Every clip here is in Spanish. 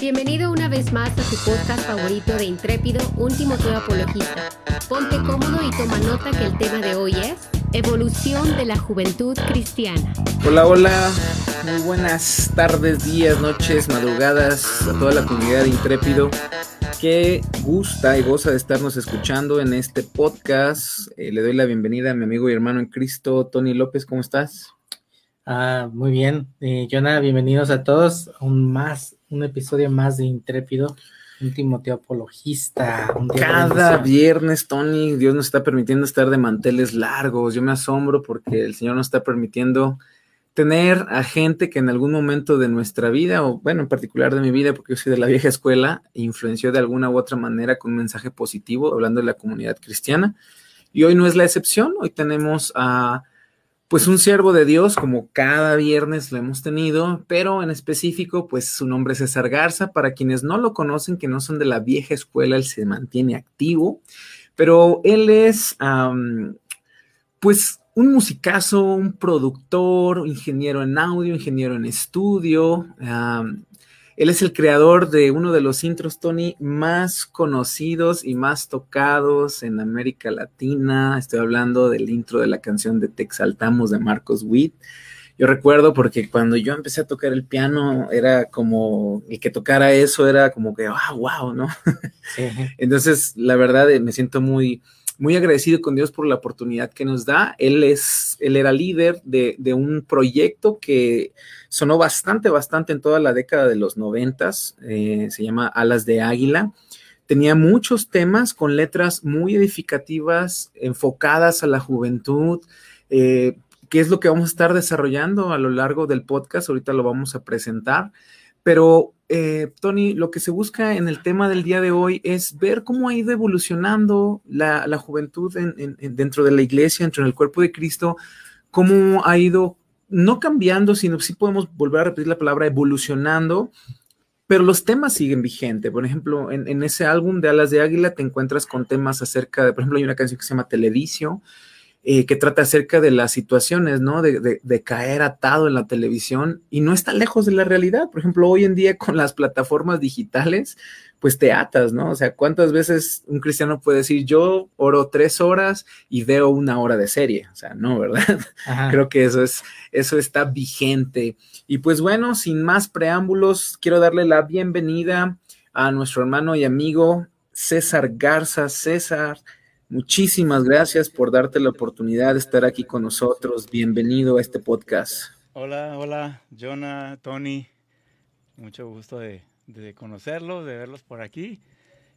Bienvenido una vez más a tu podcast favorito de Intrépido, un Timoteo Apologista. Ponte cómodo y toma nota que el tema de hoy es Evolución de la Juventud Cristiana. Hola, hola, muy buenas tardes, días, noches, madrugadas a toda la comunidad de Intrépido que gusta y goza de estarnos escuchando en este podcast. Eh, le doy la bienvenida a mi amigo y hermano en Cristo, Tony López, ¿cómo estás? Ah, muy bien. Eh, Jonah, bienvenidos a todos. Un más, un episodio más de Intrépido, un Timoteo apologista. un Cada viernes, Tony, Dios nos está permitiendo estar de manteles largos. Yo me asombro porque el Señor nos está permitiendo tener a gente que en algún momento de nuestra vida, o bueno, en particular de mi vida, porque yo soy de la vieja escuela, influenció de alguna u otra manera con un mensaje positivo, hablando de la comunidad cristiana. Y hoy no es la excepción. Hoy tenemos a pues un siervo de Dios, como cada viernes lo hemos tenido, pero en específico, pues su nombre es César Garza. Para quienes no lo conocen, que no son de la vieja escuela, él se mantiene activo, pero él es, pues, un musicazo, un productor, ingeniero en audio, ingeniero en estudio. Él es el creador de uno de los intros, Tony, más conocidos y más tocados en América Latina. Estoy hablando del intro de la canción de Te Exaltamos de Marcos Witt. Yo recuerdo porque cuando yo empecé a tocar el piano, era como, el que tocara eso era como que, ah, wow, ¿no? Sí. Entonces, la verdad, eh, me siento muy, muy agradecido con Dios por la oportunidad que nos da. Él es, él era líder de, de un proyecto que sonó bastante, bastante en toda la década de los noventas. eh, se llama Alas de Águila. Tenía muchos temas con letras muy edificativas, enfocadas a la juventud. eh, ¿Qué es lo que vamos a estar desarrollando a lo largo del podcast? Ahorita lo vamos a presentar. Pero, eh, Tony, lo que se busca en el tema del día de hoy es ver cómo ha ido evolucionando la, la juventud en- en- en- dentro de la iglesia, dentro del cuerpo de Cristo, cómo ha ido no cambiando, sino sí podemos volver a repetir la palabra evolucionando, pero los temas siguen vigentes. Por ejemplo, en, ese álbum de Alas de Águila te encuentras con temas acerca de, por ejemplo, hay una canción que se llama Televicio, eh, que trata acerca de las situaciones, ¿no? De, de- de caer atado en la televisión y no está lejos de la realidad. Por ejemplo, hoy en día con las plataformas digitales, pues te atas, ¿no? O sea, ¿cuántas veces un cristiano puede decir, yo oro tres horas y veo una hora de serie? O sea, no, ¿verdad? Ajá. Creo que eso es, eso está vigente. Y pues bueno, sin más preámbulos, quiero darle la bienvenida a nuestro hermano y amigo César Garza. César, muchísimas gracias por darte la oportunidad de estar aquí con nosotros. Bienvenido a este podcast. Hola, hola, Jonah, Tony. Mucho gusto de, de conocerlos, de verlos por aquí.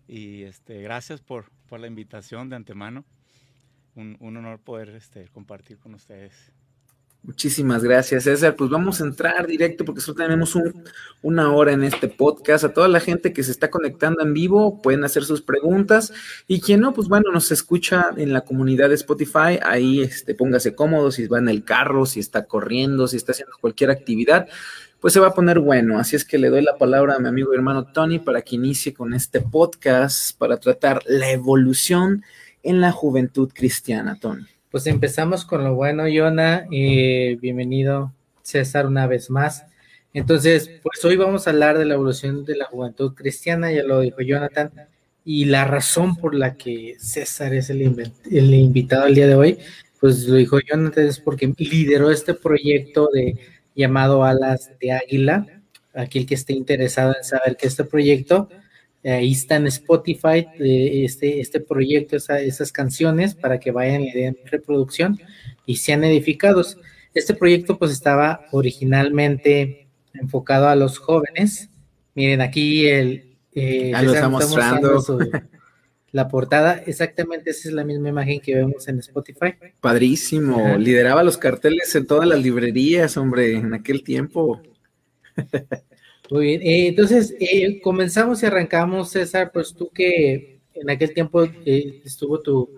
Y este, gracias por, por la invitación de antemano. Un, un honor poder este, compartir con ustedes. Muchísimas gracias, César. Pues vamos a entrar directo porque solo tenemos un- una hora en este podcast. A toda la gente que se está conectando en vivo pueden hacer sus preguntas y quien no, pues bueno, nos escucha en la comunidad de Spotify. Ahí este, póngase cómodo si va en el carro, si está corriendo, si está haciendo cualquier actividad, pues se va a poner bueno. Así es que le doy la palabra a mi amigo y hermano Tony para que inicie con este podcast para tratar la evolución en la juventud cristiana, Tony. Pues empezamos con lo bueno, Jonah. Eh, bienvenido, César, una vez más. Entonces, pues hoy vamos a hablar de la evolución de la juventud cristiana, ya lo dijo Jonathan, y la razón por la que César es el, invitado el día de hoy, pues lo dijo Jonathan, es porque lideró este proyecto de llamado Alas de Águila. Aquel que esté interesado en saber que este proyecto, ahí está en Spotify eh, este, este proyecto, esa- esas canciones, para que vayan y den reproducción y sean edificados. Este proyecto pues estaba originalmente enfocado a los jóvenes. Miren, aquí el... eh, Ya lo está mostrando. su- la portada, exactamente esa es la misma imagen que vemos en Spotify. Padrísimo, Ajá. lideraba los carteles en todas las librerías, hombre, en aquel tiempo. Muy bien, eh, entonces eh, comenzamos y arrancamos, César, pues tú que en aquel tiempo eh, estuvo tu,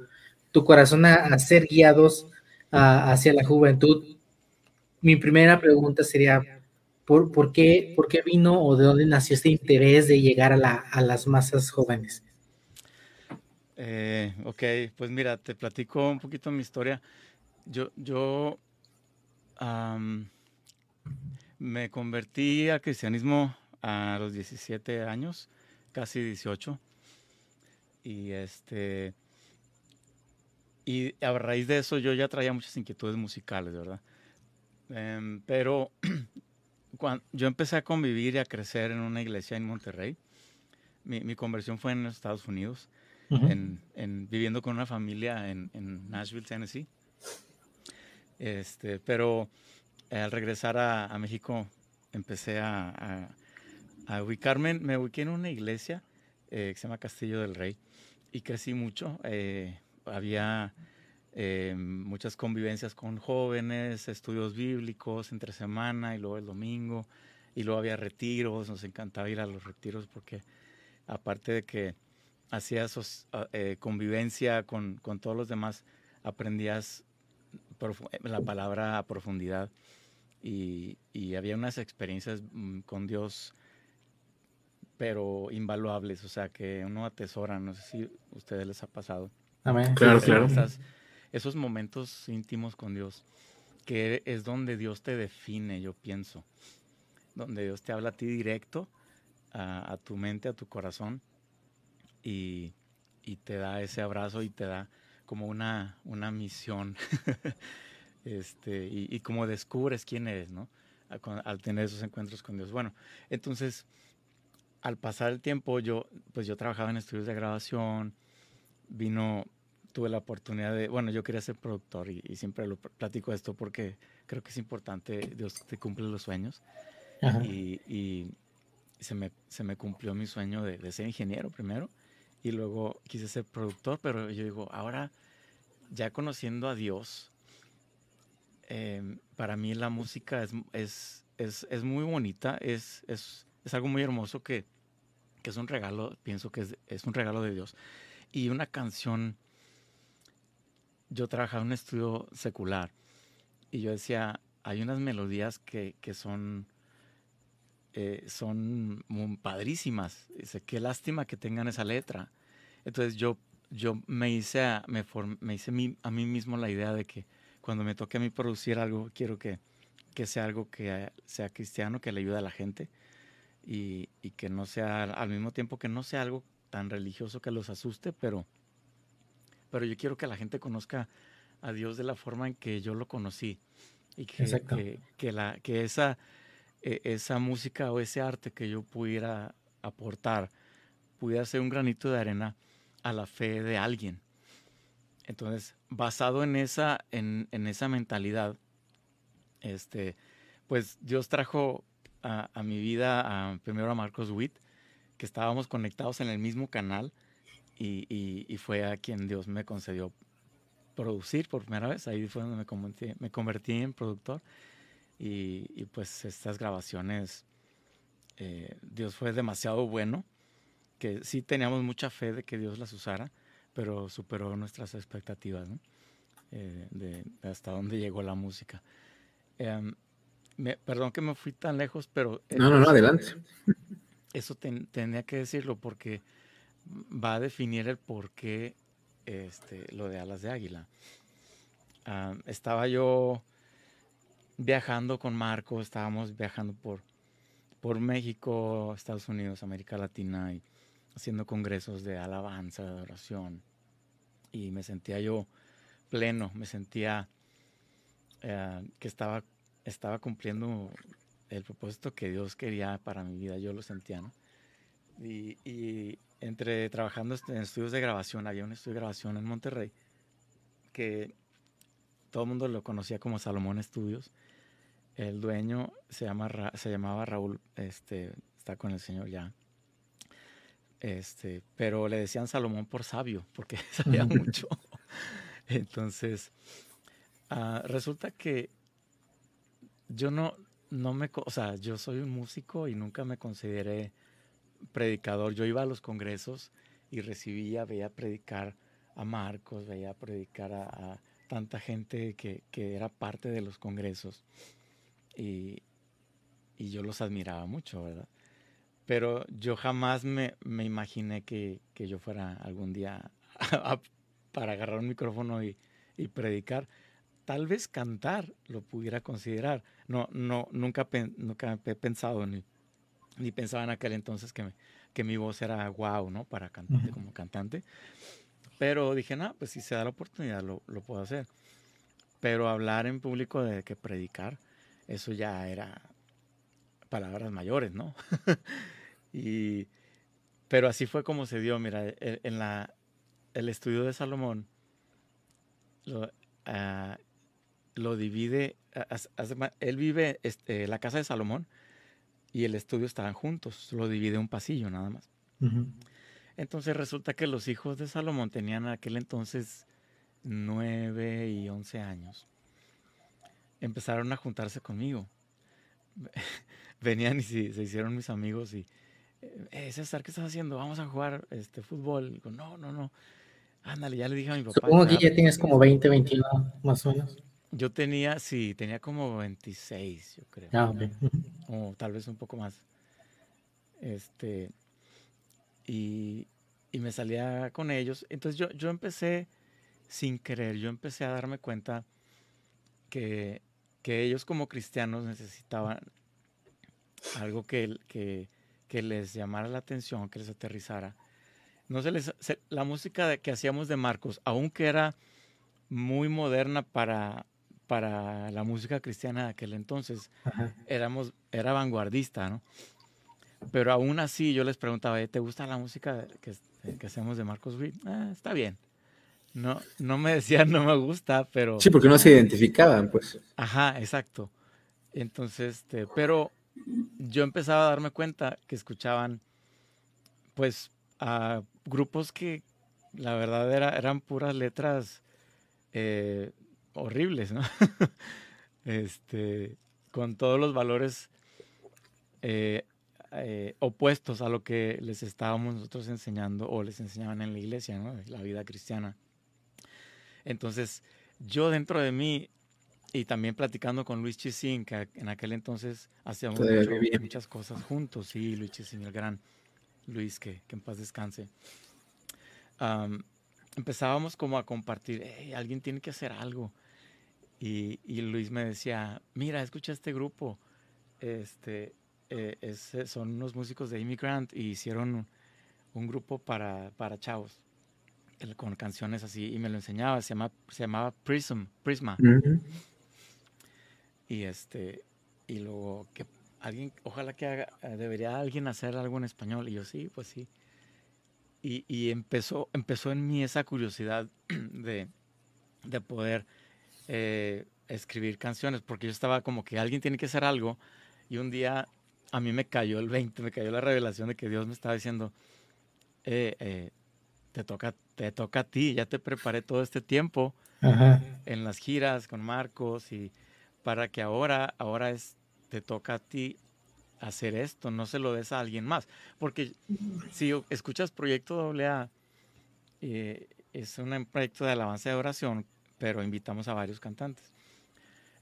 tu corazón a, ser guiados hacia la juventud. Mi primera pregunta sería, ¿por, por qué, ¿por qué vino o de dónde nació este interés de llegar a, la, a las masas jóvenes? Ok, pues mira, te platico un poquito mi historia. Yo, yo am, me convertí al cristianismo a los 17 años, casi 18. Y este y a raíz de eso yo ya traía muchas inquietudes musicales, ¿verdad? Em, pero cuando yo empecé a convivir y a crecer en una iglesia en Monterrey. Mi, conversión fue en Estados Unidos, en, viviendo con una familia en, Nashville, Tennessee. Este, pero al regresar a, México empecé a, ubicarme, me ubiqué en una iglesia eh, que se llama Castillo del Rey y crecí mucho. Eh, había eh, muchas convivencias con jóvenes, estudios bíblicos entre semana y luego el domingo, y luego había retiros, nos encantaba ir a los retiros porque aparte de que hacías ah, eh, convivencia con, con, todos los demás, aprendías la palabra a profundidad y, y había unas experiencias mm, con Dios pero invaluables, o sea, que uno atesora, no sé si a ustedes les ha pasado. Amén. Claro, claro esos momentos íntimos con Dios, que es donde Dios te define, yo pienso, donde Dios te habla a ti directo, a, tu mente, a tu corazón, y, te da ese abrazo y te da como una, una misión, este, y, como descubres quién eres, ¿no? Al, tener esos encuentros con Dios. Bueno, entonces, al pasar el tiempo, yo, pues yo trabajaba en estudios de grabación, vino tuve la oportunidad de, bueno, yo quería ser productor y, siempre lo platico esto porque creo que es importante, Dios te cumple los sueños. Y, se, me, se me cumplió mi sueño de, ser ingeniero primero y luego quise ser productor, pero yo digo, ahora ya conociendo a Dios, em, para mí la música es, es, es, es muy bonita, es, es, algo muy hermoso que, que, es un regalo, pienso que es, un regalo de Dios. Y una canción yo trabajaba en un estudio secular y yo decía, hay unas melodías que, que son, eh, son padrísimas. Dice, qué lástima que tengan esa letra. Entonces yo, yo me hice, a, me, me hice a mí mismo la idea de que cuando me toque a mí producir algo, quiero que, que sea algo que sea cristiano, que le ayude a la gente y, y que no sea, al mismo tiempo que no sea algo tan religioso que los asuste, pero pero yo quiero que la gente conozca a Dios de la forma en que yo lo conocí y que, que, la, que esa, e, esa música o ese arte que yo pudiera aportar pudiera ser un granito de arena a la fe de alguien. Entonces, basado en esa, en, en esa mentalidad, este, pues Dios trajo a, mi vida primero a Marcos Witt, que estábamos conectados en el mismo canal y, fue a quien Dios me concedió producir por primera vez. Ahí fue donde me convertí, en productor. Y, pues estas grabaciones, eh, Dios fue demasiado bueno, que sí teníamos mucha fe de que Dios las usara, pero superó nuestras expectativas, eh, de, hasta dónde llegó la música. Em, perdón que me fui tan lejos, pero... No, no, no, adelante. Eso tenía que decirlo porque va a definir el por qué este, lo de alas de águila. Estaba yo viajando con Marco, estábamos viajando por, por México, Estados Unidos, América Latina y haciendo congresos de alabanza, de oración. Y me sentía yo pleno, me sentía eh, que estaba, estaba cumpliendo el propósito que Dios quería para mi vida, yo lo sentía, y entre trabajando en estudios de grabación, había un estudio de grabación en Monterrey que todo el mundo lo conocía como Salomón Studios. El dueño se, llama, se llamaba Raúl, este, está con el señor ya. Este, pero le decían Salomón por sabio, porque sabía mucho. Entonces, ah, resulta que yo no, no me, o sea, yo soy un músico y nunca me consideré predicador. Yo iba a los congresos y recibía, veía predicar a Marcos, veía predicar a, tanta gente que, era parte de los congresos y, yo los admiraba mucho, ¿verdad? Pero yo jamás me, imaginé que, yo fuera algún día para agarrar un micrófono y, predicar. Tal vez cantar lo pudiera considerar. No, no, nunca, nunca he pensado ni ni pensaba en aquel entonces que, que mi voz era guau, ¿no? Para cantante, como cantante. Pero dije, no, pues si se da la oportunidad lo, lo puedo hacer. Pero hablar en público de que predicar, eso ya era palabras mayores, ¿no? y, pero así fue como se dio, mira, e, en la, el estudio de Salomón lo, ah, lo divide, él vive, este, la casa de Salomón y el estudio estaban juntos, lo divide un pasillo nada más. Entonces resulta que los hijos de Salomón tenían en aquel entonces nueve y once años. Empezaron a juntarse conmigo. Venían y se, hicieron mis amigos y, eh, César, ¿qué estás haciendo? Vamos a jugar este fútbol. Digo, no, no, no. Ándale, ya le dije a mi papá. Supongo que ya tienes como 20, 21 más o menos. Yo tenía, sí, tenía como 26, yo creo. Ah, O tal vez un poco más. Este, y, y, me salía con ellos. Entonces yo, yo empecé, sin querer, yo empecé a darme cuenta que, que ellos como cristianos necesitaban algo que, que, que, les llamara la atención, que les aterrizara. No se les, la música que hacíamos de Marcos, aunque era muy moderna para, para la música cristiana de aquel entonces. Éramos, era vanguardista, ¿no? Pero aún así yo les preguntaba, ¿te gusta la música que, que hacemos de Marcos Witt? Ah, está bien. No, no me decían no me gusta, pero... Sí, porque no se identificaban, pues. Ajá, exacto. Entonces, este, pero yo empezaba a darme cuenta que escuchaban, pues, a grupos que la verdad era, eran puras letras eh, horribles, ¿no? este, con todos los valores eh, eh, opuestos a lo que les estábamos nosotros enseñando o les enseñaban en la iglesia, ¿no? La vida cristiana. Entonces, yo dentro de mí, y también platicando con Luis Chisín, que en aquel entonces hacíamos muchas cosas juntos, sí, Luis Chisín, el gran Luis, que, en paz descanse empezábamos como a compartir, alguien tiene que hacer algo. Y, y, Luis me decía, mira, escucha este grupo, este, eh, eh, son unos músicos de Immigrant y hicieron un grupo para, para chavos con canciones así y me lo enseñaba, se, llama, se llamaba Prism, Prisma. Y este, y luego que alguien, ojalá que haga, debería alguien hacer algo en español. Y yo, sí, pues sí. Y, empezó, empezó en mí esa curiosidad de, poder eh, escribir canciones, porque yo estaba como que alguien tiene que hacer algo, y un día a mí me cayó el 20, me cayó la revelación de que Dios me estaba diciendo, eh, eh, te, toca, te toca a ti, ya te preparé todo este tiempo en las giras con Marcos, y para que ahora, ahora es, te toca a ti hacer esto, no se lo des a alguien más. Porque si escuchas Proyecto AA, eh, es un proyecto de alabanza de oración, pero invitamos a varios cantantes.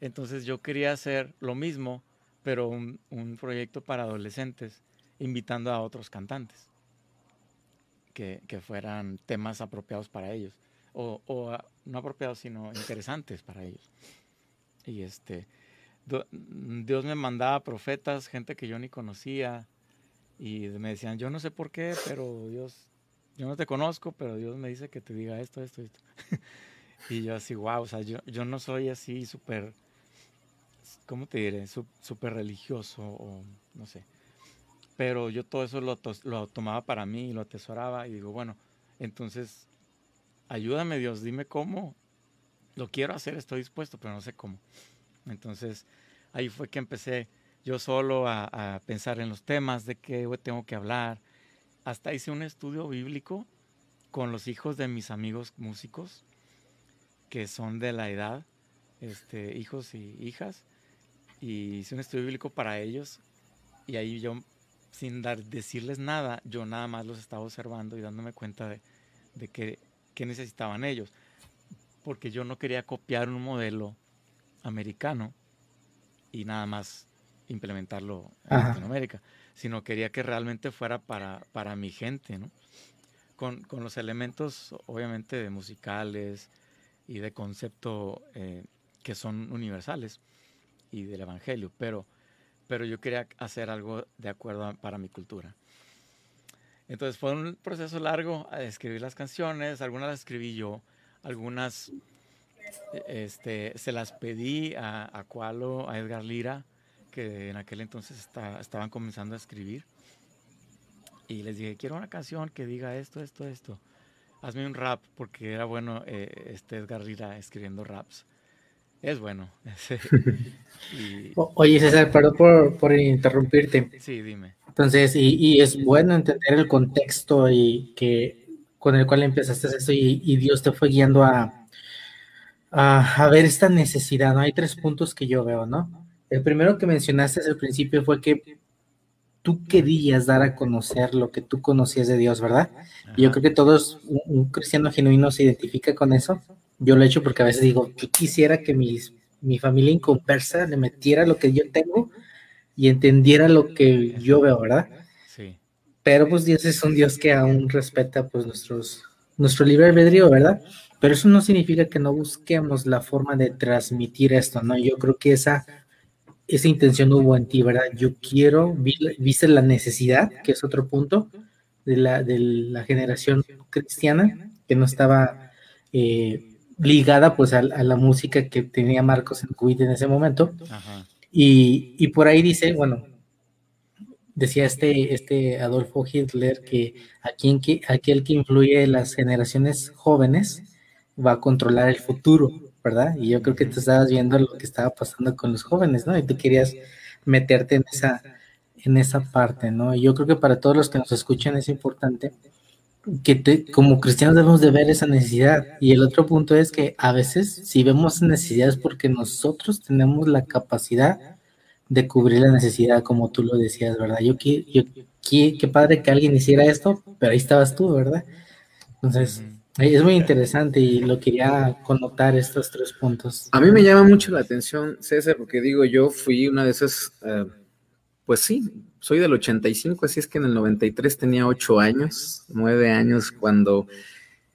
Entonces yo quería hacer lo mismo, pero un, proyecto para adolescentes, invitando a otros cantantes que, fueran temas apropiados para ellos, o, o no apropiados, sino interesantes para ellos. Y este, Dios me mandaba profetas, gente que yo ni conocía, y me decían, yo no sé por qué, pero Dios, yo no te conozco, pero Dios me dice que te diga esto, esto, esto. y yo así, wow, o sea, yo, yo no soy así súper, ¿cómo te diré? Súper religioso o no sé. Pero yo todo eso lo, lo tomaba para mí y lo atesoraba y digo, bueno, entonces, ayúdame Dios, dime cómo. Lo quiero hacer, estoy dispuesto, pero no sé cómo. Entonces, ahí fue que empecé yo solo a, pensar en los temas de qué tengo que hablar. Hasta hice un estudio bíblico con los hijos de mis amigos músicos, que son de la edad, este, hijos y hijas, y hice un estudio bíblico para ellos, y ahí yo, sin dar, decirles nada, yo nada más los estaba observando y dándome cuenta de, de qué, necesitaban ellos, porque yo no quería copiar un modelo americano y nada más implementarlo en Latinoamérica, sino quería que realmente fuera para, para mi gente, ¿no? Con, con, los elementos, obviamente, de musicales y de concepto eh, que son universales y del Evangelio, pero, pero yo quería hacer algo de acuerdo para mi cultura. Entonces fue un proceso largo a escribir las canciones, algunas las escribí yo, algunas este, se las pedí a, a Cualo, a Edgar Lira, que en aquel entonces estaban comenzando a escribir. Y les dije, quiero una canción que diga esto, esto, esto. Hazme un rap, porque era bueno eh, este Edgar Lira escribiendo raps. Es bueno. Oye, César, perdón por, por, interrumpirte. Sí, dime. Entonces, y, y, es bueno entender el contexto y que con el cual empezaste esto y, y Dios te fue guiando a, a, a, ver esta necesidad, ¿no? Hay tres puntos que yo veo, ¿no? El primero que mencionaste al principio fue que tú querías dar a conocer lo que tú conocías de Dios, ¿verdad? Y yo creo que todos, un, cristiano genuino se identifica con eso. Yo lo he hecho porque a veces digo, yo quisiera que mis, mi familia inconversa le metiera lo que yo tengo y entendiera lo que yo veo, ¿verdad? Pero pues Dios es un Dios que aún respeta pues nuestros, nuestro libre albedrío, ¿verdad? Pero eso no significa que no busquemos la forma de transmitir esto, ¿no? Yo creo que esa esa intención hubo en ti, ¿verdad? Yo quiero, viste la necesidad, que es otro punto, de la, de la generación cristiana, que no estaba eh, ligada pues a, la música que tenía Marcos en Cuid en ese momento. Y, y, por ahí dice, bueno, decía este, este Adolfo Hitler que, aquí que aquel que influye en las generaciones jóvenes va a controlar el futuro. ¿verdad? Y yo creo que tú estabas viendo lo que estaba pasando con los jóvenes, ¿no? Y tú querías meterte en esa, en esa parte, ¿no? Y yo creo que para todos los que nos escuchan es importante que te, como cristianos debemos de ver esa necesidad. Y el otro punto es que a veces si vemos necesidades porque nosotros tenemos la capacidad de cubrir la necesidad, como tú lo decías, ¿verdad? Yo, yo qué, qué padre que alguien hiciera esto, pero ahí estabas tú, ¿verdad? Entonces, es muy interesante y lo quería connotar estos tres puntos. A mí me llama mucho la atención, César, porque digo, yo fui una de esas, eh, pues sí, soy del 85, así es que en el 93 tenía ocho años, nueve años cuando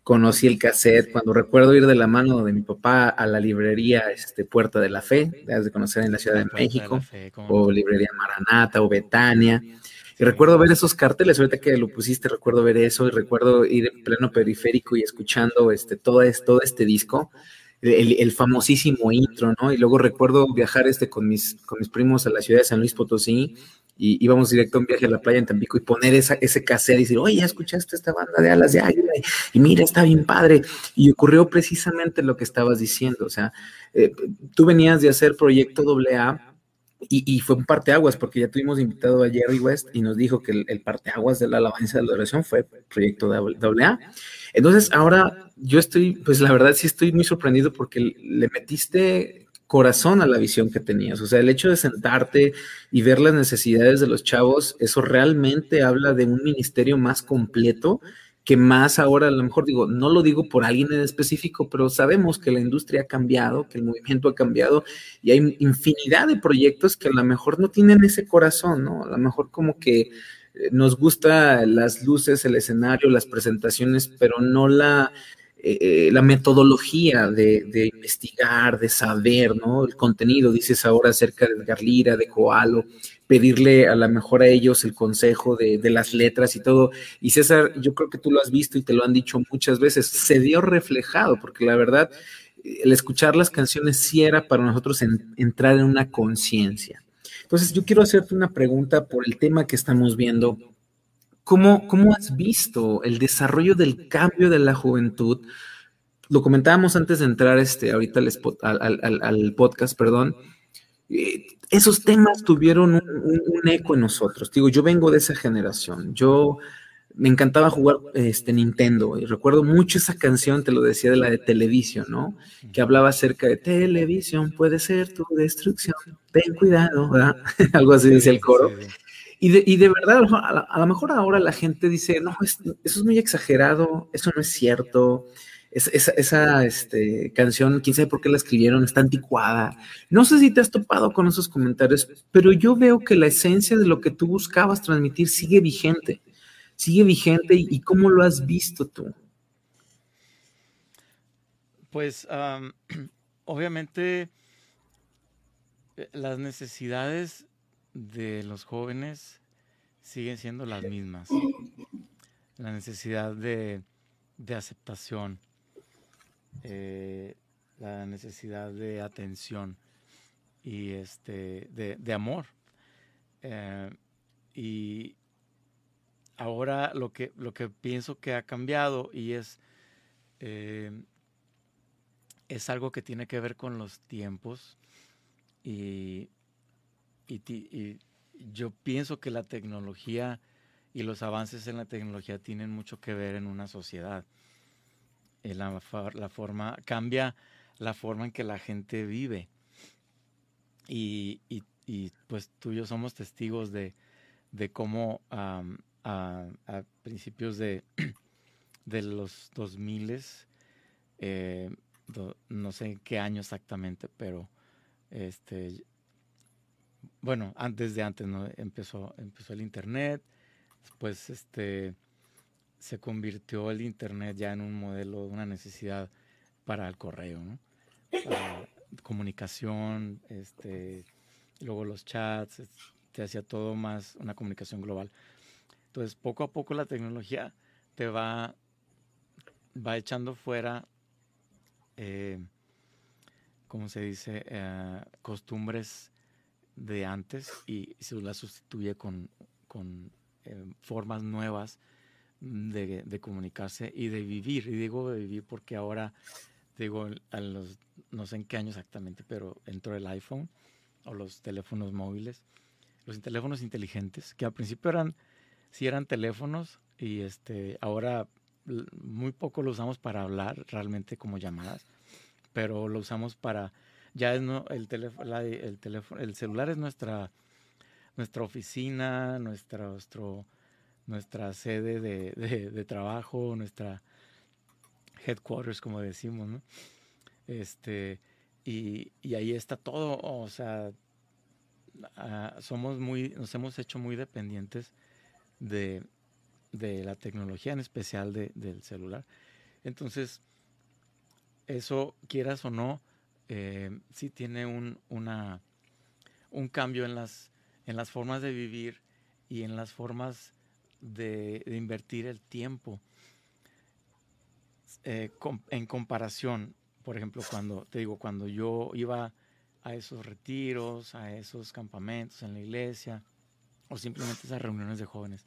conocí el cassette, cuando recuerdo ir de la mano de mi papá a la librería este, Puerta de la Fe, de conocer en la Ciudad de México, o librería Maranata o Betania. Y recuerdo ver esos carteles, ahorita que lo pusiste, recuerdo ver eso y recuerdo ir en pleno periférico y escuchando este, todo, este, todo este disco, el, famosísimo intro, ¿no? Y luego recuerdo viajar este con mis, con mis primos a la ciudad de San Luis Potosí y íbamos directo a un viaje a la playa en Tampico y poner esa, ese cassette y decir, oye, ¿ya escuchaste esta banda de alas de águila? Y, mira, está bien padre. Y ocurrió precisamente lo que estabas diciendo, o sea, eh, tú venías de hacer Proyecto AA y, fue un parteaguas, porque ya tuvimos invitado a Jerry West y nos dijo que el, el parteaguas de la alabanza de la oración fue Proyecto AA. Entonces, ahora yo estoy, pues la verdad sí estoy muy sorprendido porque le metiste corazón a la visión que tenías. O sea, el hecho de sentarte y ver las necesidades de los chavos, eso realmente habla de un ministerio más completo que más ahora, a lo mejor digo, no lo digo por alguien en específico, pero sabemos que la industria ha cambiado, que el movimiento ha cambiado y hay infinidad de proyectos que a lo mejor no tienen ese corazón, ¿no? A lo mejor como que eh, nos gusta las luces, el escenario, las presentaciones, pero no la, eh, eh, la metodología de, investigar, de saber, ¿no? El contenido, dices ahora acerca de Garlira, de Coalo, pedirle a lo mejor a ellos el consejo de, las letras y todo. Y César, yo creo que tú lo has visto y te lo han dicho muchas veces, se dio reflejado, porque la verdad, el escuchar las canciones sí era para nosotros entrar en una conciencia. Entonces, yo quiero hacerte una pregunta por el tema que estamos viendo. ¿Cómo, ¿Cómo has visto el desarrollo del cambio de la juventud? Lo comentábamos antes de entrar este, ahorita al, al podcast, perdón eh, esos temas tuvieron un, eco en nosotros. Digo, yo vengo de esa generación. Yo me encantaba jugar este Nintendo y recuerdo mucho esa canción, te lo decía de la de televisión, ¿no? Que hablaba acerca de televisión puede ser tu destrucción. Ten cuidado, ¿verdad? Algo así decía el coro. Y de, verdad, a lo mejor ahora la gente dice, no, eso es muy exagerado, eso no es cierto esa, esa este, canción, quién sabe por qué la escribieron, está anticuada. No sé si te has topado con esos comentarios, pero yo veo que la esencia de lo que tú buscabas transmitir sigue vigente, sigue vigente y, cómo lo has visto tú. Pues obviamente eh, las necesidades de los jóvenes siguen siendo las mismas. La necesidad de, aceptación, eh, la necesidad de atención y este, de, amor. Eh, y ahora lo que, lo que pienso que ha cambiado y es, eh, es algo que tiene que ver con los tiempos y, y, yo pienso que la tecnología y los avances en la tecnología tienen mucho que ver en una sociedad. La, forma, cambia la forma en que la gente vive. Y, y, pues tú y yo somos testigos de, de cómo a, principios de, de los 2000, eh, no sé en qué año exactamente, pero este, bueno, antes de antes ¿no? empezó, empezó el internet, después este, se convirtió el internet ya en un modelo, una necesidad para el correo, ¿no? Comunicación, este, luego los chats, te hacía todo más una comunicación global. Entonces, poco a poco la tecnología te va, va echando fuera, eh, como se dice, eh, costumbres de antes y se las sustituye con, eh, formas nuevas de, comunicarse y de vivir. Y digo de vivir porque ahora, digo, a los, no sé en qué año exactamente, pero entró el iPhone o los teléfonos móviles, los teléfonos inteligentes, que al principio eran sí eran teléfonos y este, ahora muy poco lo usamos para hablar realmente como llamadas, pero lo usamos para, ya el teléfono, el celular es nuestra, nuestra oficina, nuestra, nuestra sede de, de, trabajo, nuestra headquarters, como decimos, ¿no? Este, y, y ahí está todo, o sea, ah, somos muy, nos hemos hecho muy dependientes de, la tecnología, en especial del celular. Entonces, eso, quieras o no, eh, sí tiene un, una, un cambio en las, en las formas de vivir y en las formas de, invertir el tiempo. Eh, en comparación, por ejemplo, cuando te digo, cuando yo iba a esos retiros, a esos campamentos en la iglesia, o simplemente esas reuniones de jóvenes,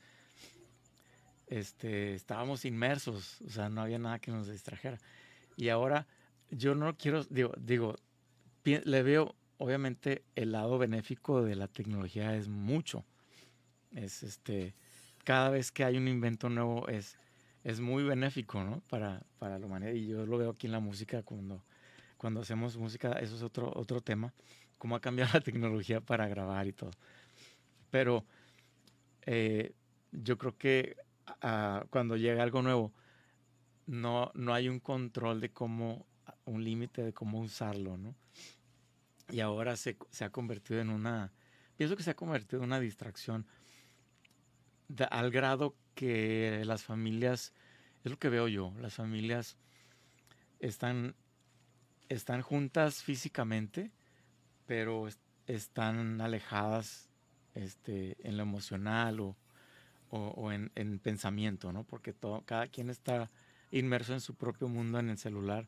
este, estábamos inmersos, o sea, no había nada que nos distrajera. Y ahora yo no quiero, digo, digo le veo, obviamente, el lado benéfico de la tecnología es mucho. Es este, cada vez que hay un invento nuevo es, es muy benéfico, ¿no? Para, para la humanidad. Y yo lo veo aquí en la música cuando, cuando hacemos música, eso es otro, otro tema, cómo ha cambiado la tecnología para grabar y todo. Pero eh, yo creo que ah, cuando llega algo nuevo, no, no hay un control de cómo, un límite de cómo usarlo, ¿no? Y ahora se, ha convertido en una, pienso que se ha convertido en una distracción al grado que las familias, es lo que veo yo, las familias están, están juntas físicamente, pero están alejadas este, en lo emocional o, o, en, pensamiento, ¿no? Porque todo, cada quien está inmerso en su propio mundo en el celular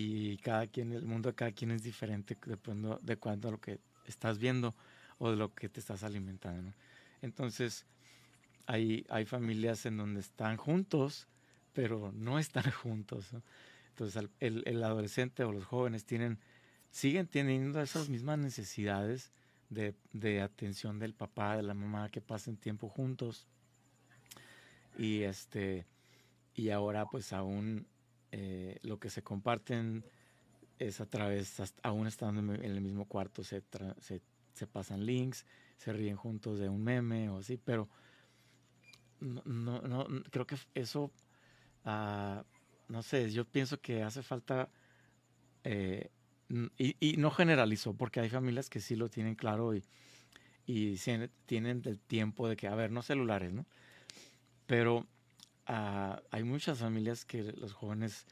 y cada quien, el mundo de cada quien es diferente dependiendo de cuánto lo que estás viendo o de lo que te estás alimentando, Entonces, hay, hay familias en donde están juntos, pero no están juntos, Entonces, el, el adolescente o los jóvenes tienen, siguen teniendo esas mismas necesidades de, atención del papá, de la mamá, que pasen tiempo juntos. Y este y ahora pues aún eh, lo que se comparten es a través, aún estando en el mismo cuarto, se, se, pasan links, se ríen juntos de un meme o así, pero no, no, creo que eso, ah, no sé, yo pienso que hace falta eh, y, no generalizó, porque hay familias que sí lo tienen claro y, y tienen el tiempo de que, a ver, no celulares, ¿no? Pero hay muchas familias que los jóvenes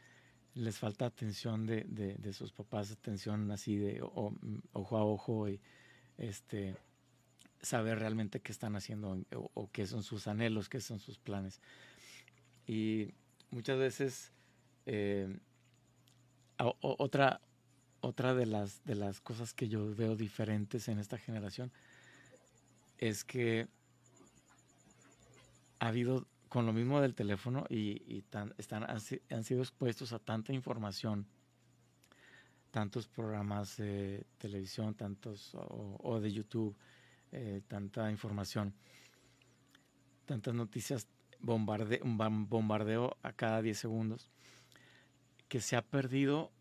les falta atención de, de, sus papás, atención así de ojo a ojo y este saber realmente qué están haciendo o, qué son sus anhelos, qué son sus planes. Y muchas veces eh, otra, otra de las, de las cosas que yo veo diferentes en esta generación es que ha habido con lo mismo del teléfono y, están, han, sido expuestos a tanta información, tantos programas de televisión, tantos o, de YouTube, eh, tanta información, tantas noticias, bombarde, bombardeo a cada 10 segundos, que se ha perdido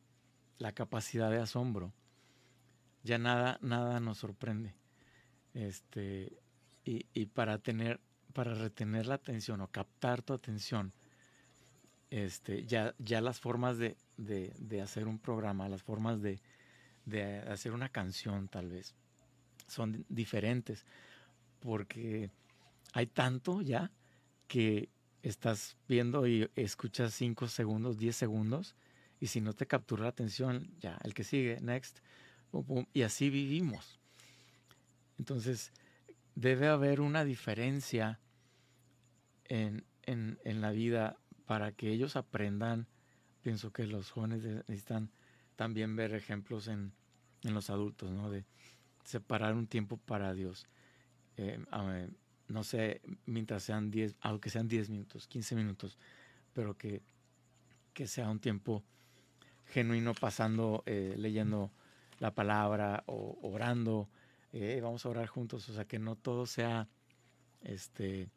la capacidad de asombro. Ya nada, nada nos sorprende. Este, y para tener para retener la atención o captar tu atención, este, ya, ya las formas de, hacer un programa, las formas de, hacer una canción tal vez, son diferentes, porque hay tanto ya que estás viendo y escuchas 5 segundos, 10 segundos, y si no te captura la atención, ya, el que sigue, next, y así vivimos. Entonces, debe haber una diferencia en, en, la vida para que ellos aprendan. Pienso que los jóvenes necesitan también ver ejemplos en, en los adultos, ¿no? De separar un tiempo para Dios. Eh, no sé, mientras sean 10, aunque sean 10 minutos, 15 minutos, pero que, que sea un tiempo genuino pasando, eh, leyendo la palabra o orando. Eh, vamos a orar juntos, o sea, que no todo sea este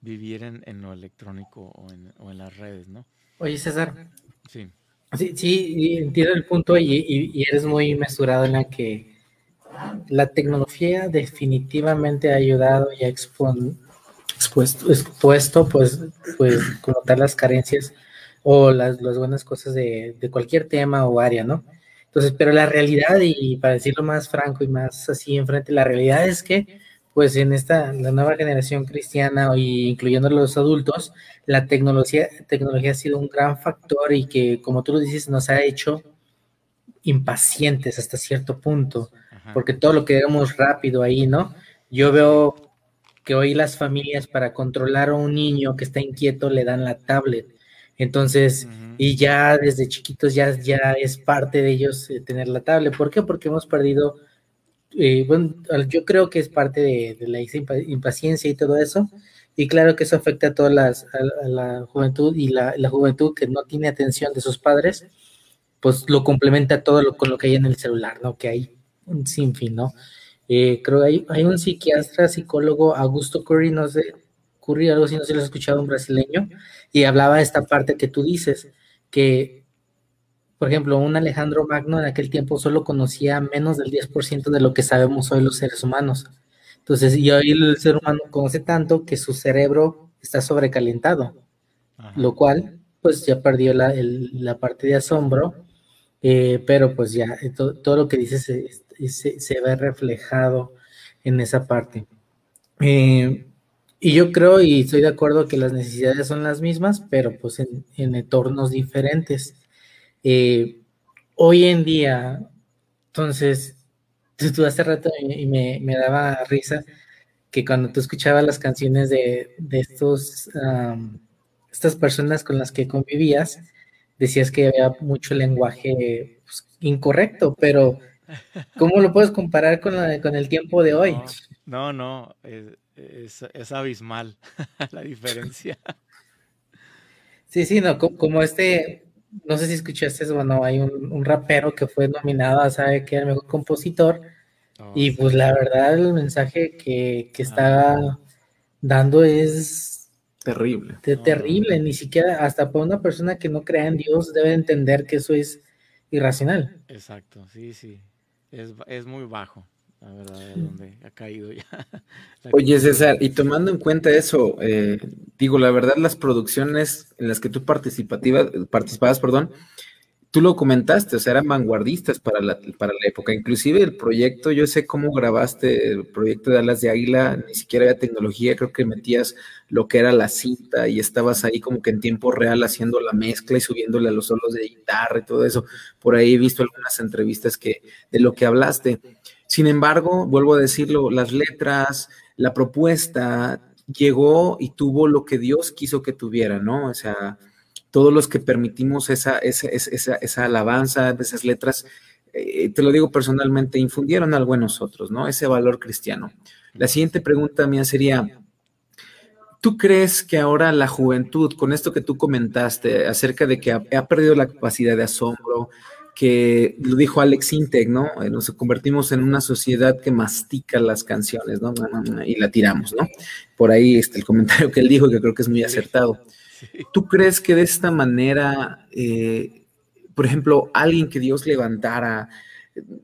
vivir en, lo electrónico o en, o en, las redes, ¿no? Oye, César. Sí. Sí, sí entiendo el punto y, y, eres muy mesurado en la que la tecnología definitivamente ha ayudado y ha expuesto, expuesto pues, pues tal las carencias o las, las buenas cosas de, de, cualquier tema o área, ¿no? Entonces, pero la realidad, y para decirlo más franco y más así enfrente, la realidad es que pues en esta, la nueva generación cristiana, incluyendo los adultos, la tecnología, tecnología ha sido un gran factor y que, como tú lo dices, nos ha hecho impacientes hasta cierto punto, porque todo lo que queremos rápido ahí, ¿no? Yo veo que hoy las familias para controlar a un niño que está inquieto le dan la tablet. Entonces, y ya desde chiquitos ya, ya es parte de ellos eh, tener la tablet. ¿Por qué? Porque hemos perdido eh, bueno, yo creo que es parte de, la impaciencia y todo eso. Y claro que eso afecta a toda la juventud y la, juventud que no tiene atención de sus padres, pues lo complementa todo lo, con lo que hay en el celular, ¿no? Que hay un sinfín, ¿no? Eh, creo que hay, hay un psiquiatra, psicólogo, Augusto Curry, no sé, Curry, algo así, no sé si lo has escuchado, un brasileño, y hablaba de esta parte que tú dices, que por ejemplo, un Alejandro Magno en aquel tiempo solo conocía menos del 10% de lo que sabemos hoy los seres humanos. Entonces, y hoy el ser humano conoce tanto que su cerebro está sobrecalentado, lo cual, pues ya perdió la, la parte de asombro, eh, pero pues ya eh, todo lo que dice se, se, ve reflejado en esa parte. Eh, y yo creo y estoy de acuerdo que las necesidades son las mismas, pero pues en, en entornos diferentes. Eh, hoy en día, entonces, tú hace rato y me, daba risa que cuando tú escuchabas las canciones de, estos, estas personas con las que convivías, decías que había mucho lenguaje pues, incorrecto, pero ¿cómo lo puedes comparar con, con el tiempo de hoy? No, no, es, es abismal la diferencia. Sí, sí, no, como este, no sé si escuchaste, bueno, hay un, rapero que fue nominado a sabe que el mejor compositor. Oh, y pues la verdad, el mensaje que, que está ah. dando es terrible. terrible, ni siquiera hasta para una persona que no crea en Dios debe entender que eso es irracional. Exacto, sí, sí. Es, es muy bajo la verdad, de dónde ha caído ya. Oye, César, y tomando en cuenta eso, eh, digo, la verdad, las producciones en las que tú participabas, perdón, tú lo comentaste, o sea, eran vanguardistas para la, para la época. Inclusive el proyecto, yo sé cómo grabaste el proyecto de Alas de Águila, ni siquiera había tecnología, creo que metías lo que era la cinta y estabas ahí como que en tiempo real haciendo la mezcla y subiéndole a los solos de guitarra y todo eso. Por ahí he visto algunas entrevistas que de lo que hablaste. Sin embargo, vuelvo a decirlo, las letras, la propuesta llegó y tuvo lo que Dios quiso que tuviera, ¿no? O sea, todos los que permitimos esa, esa, esa, alabanza, esas letras, eh, te lo digo personalmente, infundieron algo en nosotros, ¿no? Ese valor cristiano. La siguiente pregunta mía sería, ¿Tú crees que ahora la juventud, con esto que tú comentaste acerca de que ha, perdido la capacidad de asombro, que lo dijo Alex Integ, ¿no? Eh, nos convertimos en una sociedad que mastica las canciones, ¿no? Y la tiramos, ¿no? Por ahí está el comentario que él dijo, que creo que es muy acertado. ¿Tú crees que de esta manera, eh, por ejemplo, alguien que Dios levantara,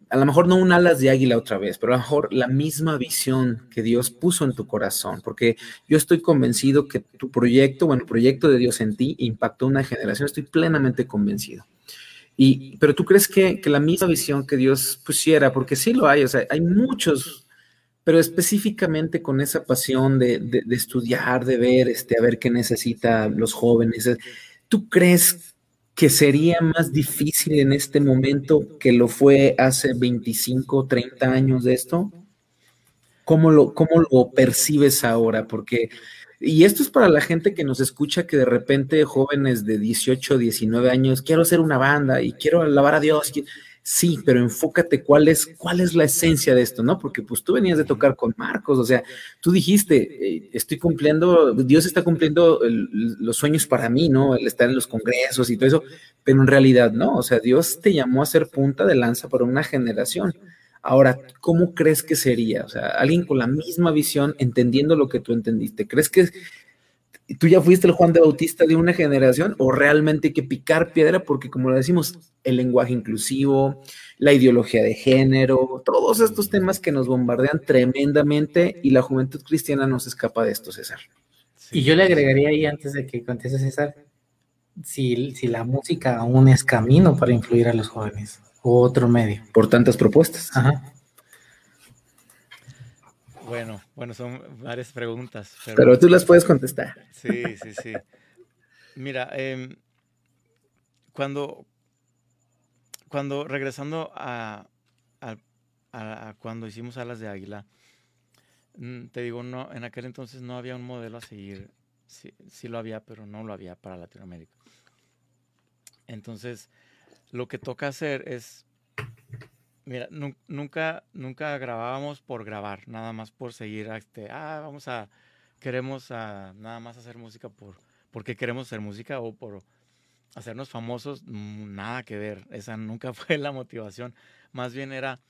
a lo mejor no un alas de águila otra vez, pero a lo mejor la misma visión que Dios puso en tu corazón, porque yo estoy convencido que tu proyecto, bueno, el proyecto de Dios en ti impactó una generación, estoy plenamente convencido. Pero tú crees que, la misma visión que Dios pusiera, porque sí lo hay, o sea, hay muchos, pero específicamente con esa pasión de, de estudiar, de ver, este, a ver qué necesitan los jóvenes, ¿tú crees que sería más difícil en este momento que lo fue hace 25, 30 años de esto? ¿Cómo lo, cómo lo percibes ahora? Porque, y esto es para la gente que nos escucha, que de repente jóvenes de 18, 19 años, quiero hacer una banda y quiero alabar a Dios. Sí, pero enfócate cuál es, cuál es la esencia de esto, ¿no? Porque pues tú venías de tocar con Marcos, o sea, tú dijiste, eh, estoy cumpliendo, Dios está cumpliendo los sueños para mí, ¿no? El estar en los congresos y todo eso, pero en realidad no, o sea, Dios te llamó a ser punta de lanza para una generación. Ahora, ¿cómo crees que sería? O sea, alguien con la misma visión, entendiendo lo que tú entendiste, ¿crees que tú ya fuiste el Juan de Bautista de una generación o realmente hay que picar piedra porque como lo decimos, el lenguaje inclusivo, la ideología de género, todos estos temas que nos bombardean tremendamente y la juventud cristiana no se escapa de esto, César. Y yo le agregaría ahí antes de que conteste César, si, si la música aún es camino para influir a los jóvenes otro medio. Por tantas propuestas. Ajá. Bueno, bueno, son varias preguntas. Pero, tú las puedes contestar. Sí, sí, sí. Mira, em, cuando, cuando regresando a, cuando hicimos alas de águila, mm, te digo, no, en aquel entonces no había un modelo a seguir. Sí, sí lo había, pero no lo había para Latinoamérica. Entonces, lo que toca hacer es Mira, nunca, nunca grabábamos por grabar, nada más por seguir este, ah, vamos a, queremos a, nada más hacer música por, porque queremos hacer música o por hacernos famosos, mm, nada que ver, esa nunca fue la motivación, más bien era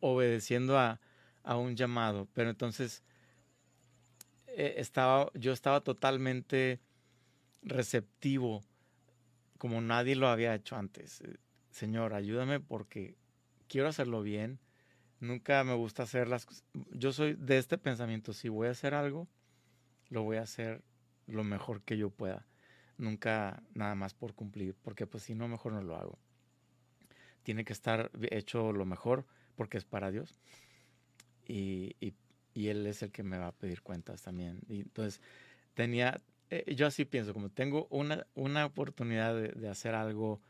obedeciendo a, a, un llamado, pero entonces eh, estaba, yo estaba totalmente receptivo, como nadie lo había hecho antes. Señor, ayúdame porque quiero hacerlo bien. Nunca me gusta hacer las cosas. Yo soy de este pensamiento, si voy a hacer algo, lo voy a hacer lo mejor que yo pueda. Nunca nada más por cumplir, porque pues si no, mejor no lo hago. Tiene que estar hecho lo mejor porque es para Dios. Y, Él es el que me va a pedir cuentas también. Y entonces, tenía, eh, yo así pienso, como tengo una, una oportunidad de, hacer algo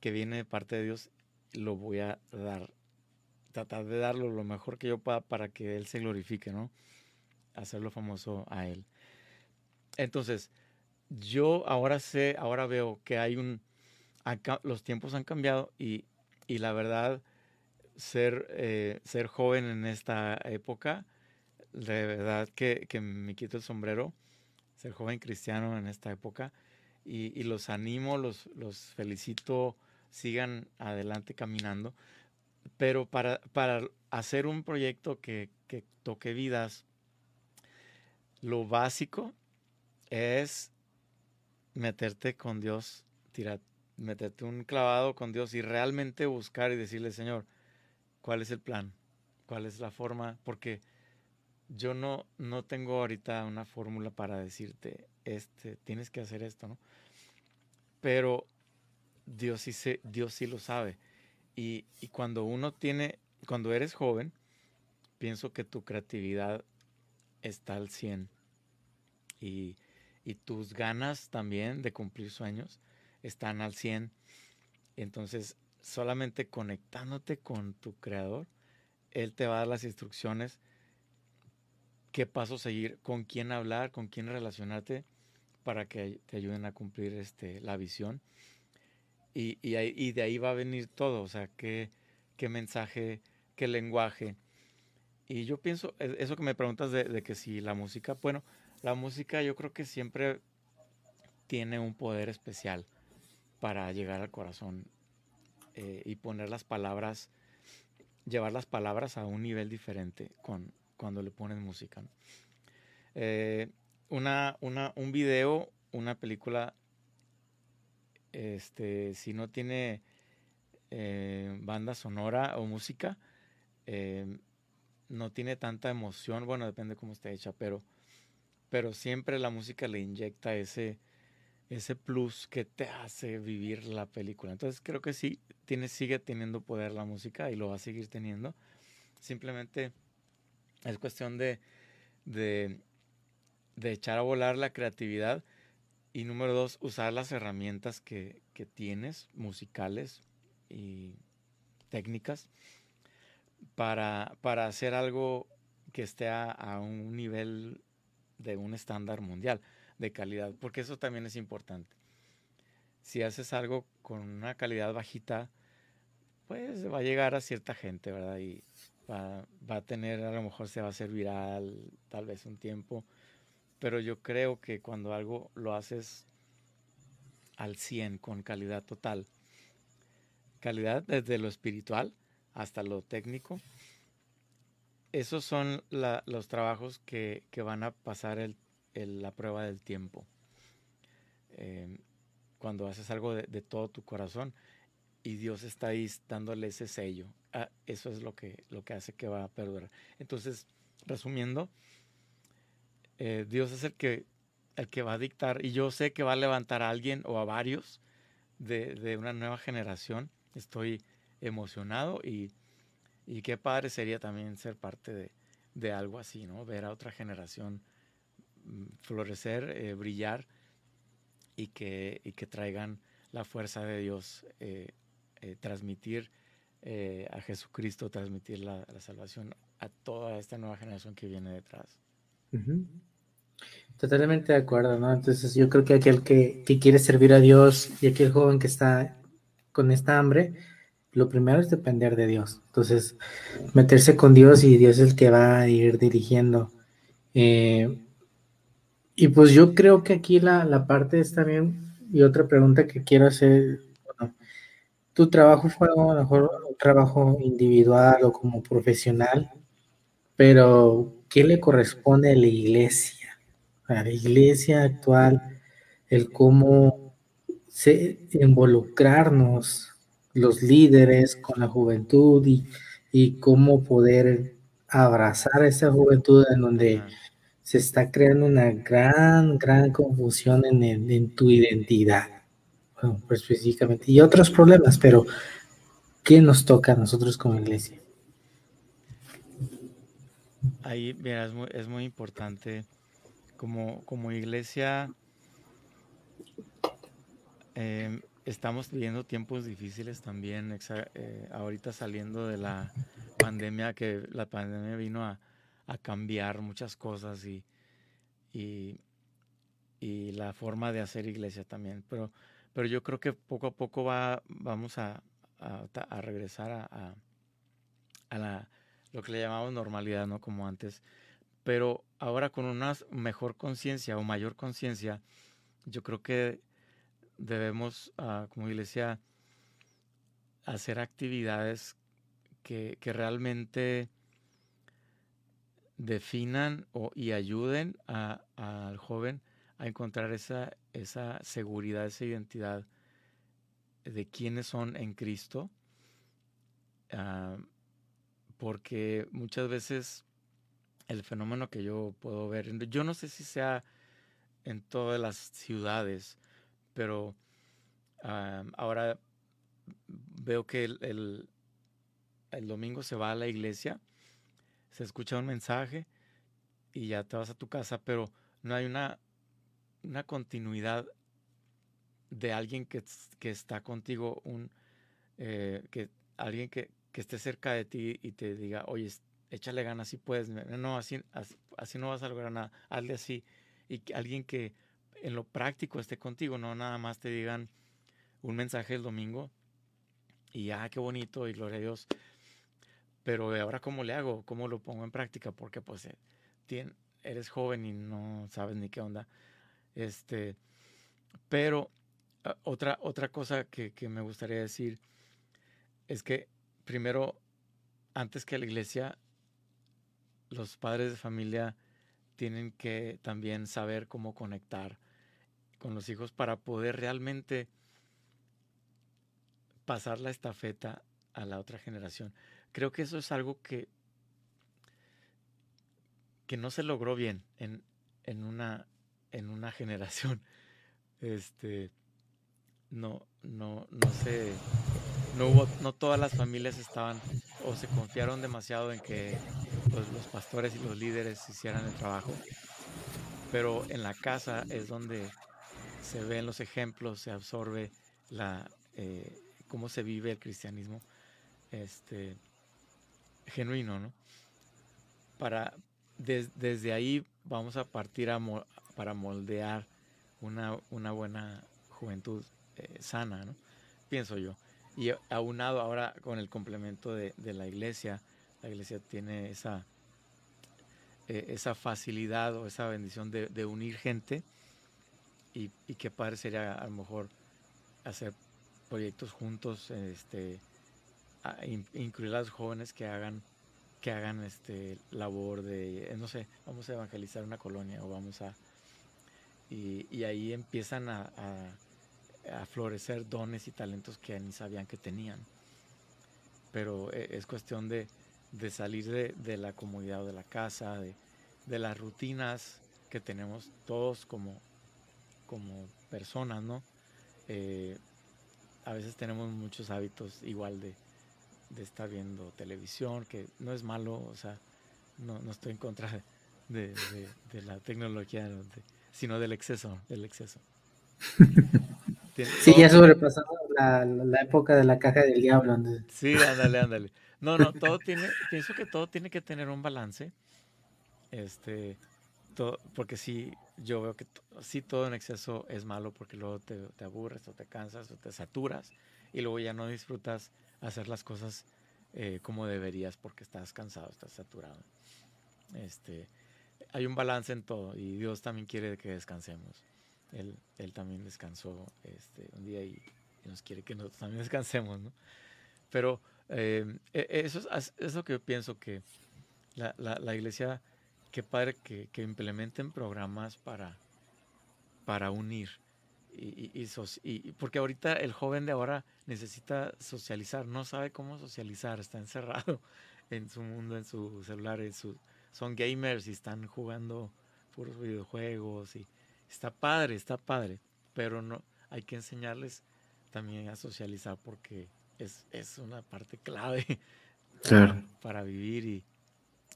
que viene de parte de Dios, lo voy a dar, tratar de darlo lo mejor que yo pueda para que Él se glorifique, ¿no? Hacerlo famoso a Él. Entonces, yo ahora sé, ahora veo que hay un, los tiempos han cambiado y, y la verdad, ser, eh, ser joven en esta época, de verdad que, me quito el sombrero, ser joven cristiano en esta época y, los animo, los, los felicito sigan adelante caminando. Pero para, para hacer un proyecto que, toque vidas, lo básico es meterte con Dios, tirar, meterte un clavado con Dios y realmente buscar y decirle, Señor, ¿cuál es el plan? ¿Cuál es la forma? Porque yo no, no tengo ahorita una fórmula para decirte, este, tienes que hacer esto, ¿no? Pero Dios sí, Dios sí lo sabe. Y, cuando uno tiene, cuando eres joven, pienso que tu creatividad está al 100 y, tus ganas también de cumplir sueños están al 100. Entonces, solamente conectándote con tu creador Él te va a dar las instrucciones, qué paso seguir, con quién hablar, con quién relacionarte para que te ayuden a cumplir este, la visión. Y, y, de ahí va a venir todo, o sea, qué, qué mensaje, qué lenguaje. Y yo pienso, e, eso que me preguntas de, que si la música, bueno, la música yo creo que siempre tiene un poder especial para llegar al corazón eh, y poner las palabras, llevar las palabras a un nivel diferente con, cuando le pones música. Eh, una, una, un video, una película, este, si no tiene eh, banda sonora o música, no tiene tanta emoción, bueno, depende cómo esté hecha, pero, pero siempre la música le inyecta ese, ese plus que te hace vivir la película. Entonces creo que sí, tiene, sigue teniendo poder la música y lo va a seguir teniendo. Simplemente es cuestión de, de, echar a volar la creatividad y número dos, usar las herramientas que, tienes, musicales y técnicas, para, para hacer algo que esté a un nivel de un estándar mundial de calidad, porque eso también es importante. Si haces algo con una calidad bajita, pues va a llegar a cierta gente, ¿verdad? Y va, a tener, a lo mejor se va a hacer viral tal vez un tiempo, pero yo creo que cuando algo lo haces al 100, con calidad total, calidad desde lo espiritual hasta lo técnico, esos son los trabajos que, que, van a pasar la prueba del tiempo. Em, cuando haces algo de, todo tu corazón y Dios está ahí dándole ese sello. Ah, eso es lo que, lo que hace que va a perdurar. Entonces, resumiendo, eh, Dios es el que, el que va a dictar y yo sé que va a levantar a alguien o a varios de, una nueva generación. Estoy emocionado y, y, qué padre sería también ser parte de, de algo así, ¿no? Ver a otra generación florecer, eh, brillar y que, que, traigan la fuerza de Dios, eh, eh, transmitir a Jesucristo, transmitir la, salvación a toda esta nueva generación que viene detrás. Totalmente de acuerdo, ¿no? Entonces yo creo que aquel que, que, quiere servir a Dios y aquel joven que está con esta hambre, lo primero es depender de Dios. Entonces, meterse con Dios y Dios es el que va a ir dirigiendo. Eh, y pues yo creo que aquí la, la parte es también, y otra pregunta que quiero hacer, tu trabajo fue a lo mejor un trabajo individual o como profesional, pero ¿qué le corresponde a la iglesia? A la iglesia actual, el cómo se, involucrarnos los líderes con la juventud y, y cómo poder abrazar a esa juventud en donde se está creando una gran, gran confusión en, en tu identidad, pues específicamente, y otros problemas, pero ¿qué nos toca a nosotros como iglesia? Ahí, mira, es muy, es muy importante como, como iglesia. Em, estamos viviendo tiempos difíciles también, eh, ahorita saliendo de la pandemia, que la pandemia vino a, cambiar muchas cosas y, y, la forma de hacer iglesia también. Pero, pero yo creo que poco a poco va, vamos a, a, regresar a, a, la, lo que le llamamos normalidad, ¿no? Como antes. Pero ahora con una mejor conciencia o mayor conciencia, yo creo que debemos, ah, como iglesia, hacer actividades que, que realmente definan y ayuden al joven a encontrar esa, esa seguridad, esa identidad de quiénes son en Cristo. Ah, porque muchas veces el fenómeno que yo puedo ver, yo no sé si sea en todas las ciudades, pero ah, ahora veo que el, el domingo se va a la iglesia se escucha un mensaje y ya te vas a tu casa, pero no hay una, una continuidad de alguien que, está contigo, un, eh, que, alguien que, que esté cerca de ti y te diga, oye, échale ganas, si puedes, no, así, así, no vas a lograr nada, hazle así. Y que alguien que en lo práctico esté contigo, no nada más te digan un mensaje el domingo y, ah, qué bonito y gloria a Dios. Pero ahora, ¿cómo le hago? ¿Cómo lo pongo en práctica? Porque pues eh, eres joven y no sabes ni qué onda. Este, pero ah, otra, otra cosa que, que me gustaría decir es que primero, antes que la iglesia, los padres de familia tienen que también saber cómo conectar con los hijos para poder realmente pasar la estafeta a la otra generación. Creo que eso es algo que, que no se logró bien en, en, una, en una generación. Este, no, no, no sé no hubo, no todas las familias estaban o se confiaron demasiado en que pues, los pastores y los líderes hicieran el trabajo. Pero en la casa es donde se ven los ejemplos, se absorbe la eh, cómo se vive el cristianismo este, genuino, ¿no? Para, desde ahí vamos a partir a para moldear una, una buena juventud eh, sana, ¿no? Pienso yo. Y aunado ahora con el complemento de, la iglesia, la iglesia tiene esa, eh, esa facilidad o esa bendición de, unir gente y, y, qué padre sería a lo mejor hacer proyectos juntos, este, incluir a los jóvenes que hagan que hagan este labor de, no sé, vamos a evangelizar una colonia o vamos a... Y, ahí empiezan a florecer dones y talentos que ni sabían que tenían. Pero eh, es cuestión de, salir de, la comodidad de la casa, de, las rutinas que tenemos todos como, personas, ¿no? Eh, a veces tenemos muchos hábitos igual de, estar viendo televisión, que no es malo, o sea, no, estoy en contra de, la tecnología, sino del exceso, del exceso. Sí, ya sobrepasamos la, la, época de la caja del diablo. Sí, ándale, ándale. No, no, todo tiene, pienso que todo tiene que tener un balance. Este, todo, porque sí, yo veo que sí todo en exceso es malo porque luego te, te, aburres o te cansas o te saturas y luego ya no disfrutas hacer las cosas eh, como deberías porque estás cansado, estás saturado. Este, hay un balance en todo y Dios también quiere que descansemos. Él, también descansó este, un día y, nos quiere que nosotros también descansemos, ¿no? Pero eh, e, eso es, lo que yo pienso que la, la, iglesia, qué padre que, implementen programas para, para unir. Y, y, porque ahorita el joven de ahora necesita socializar, no sabe cómo socializar, está encerrado en su mundo, en su celular, en su, son gamers y están jugando puros videojuegos y, Está padre, está padre, pero no hay que enseñarles también a socializar porque es, es una parte clave para, vivir y,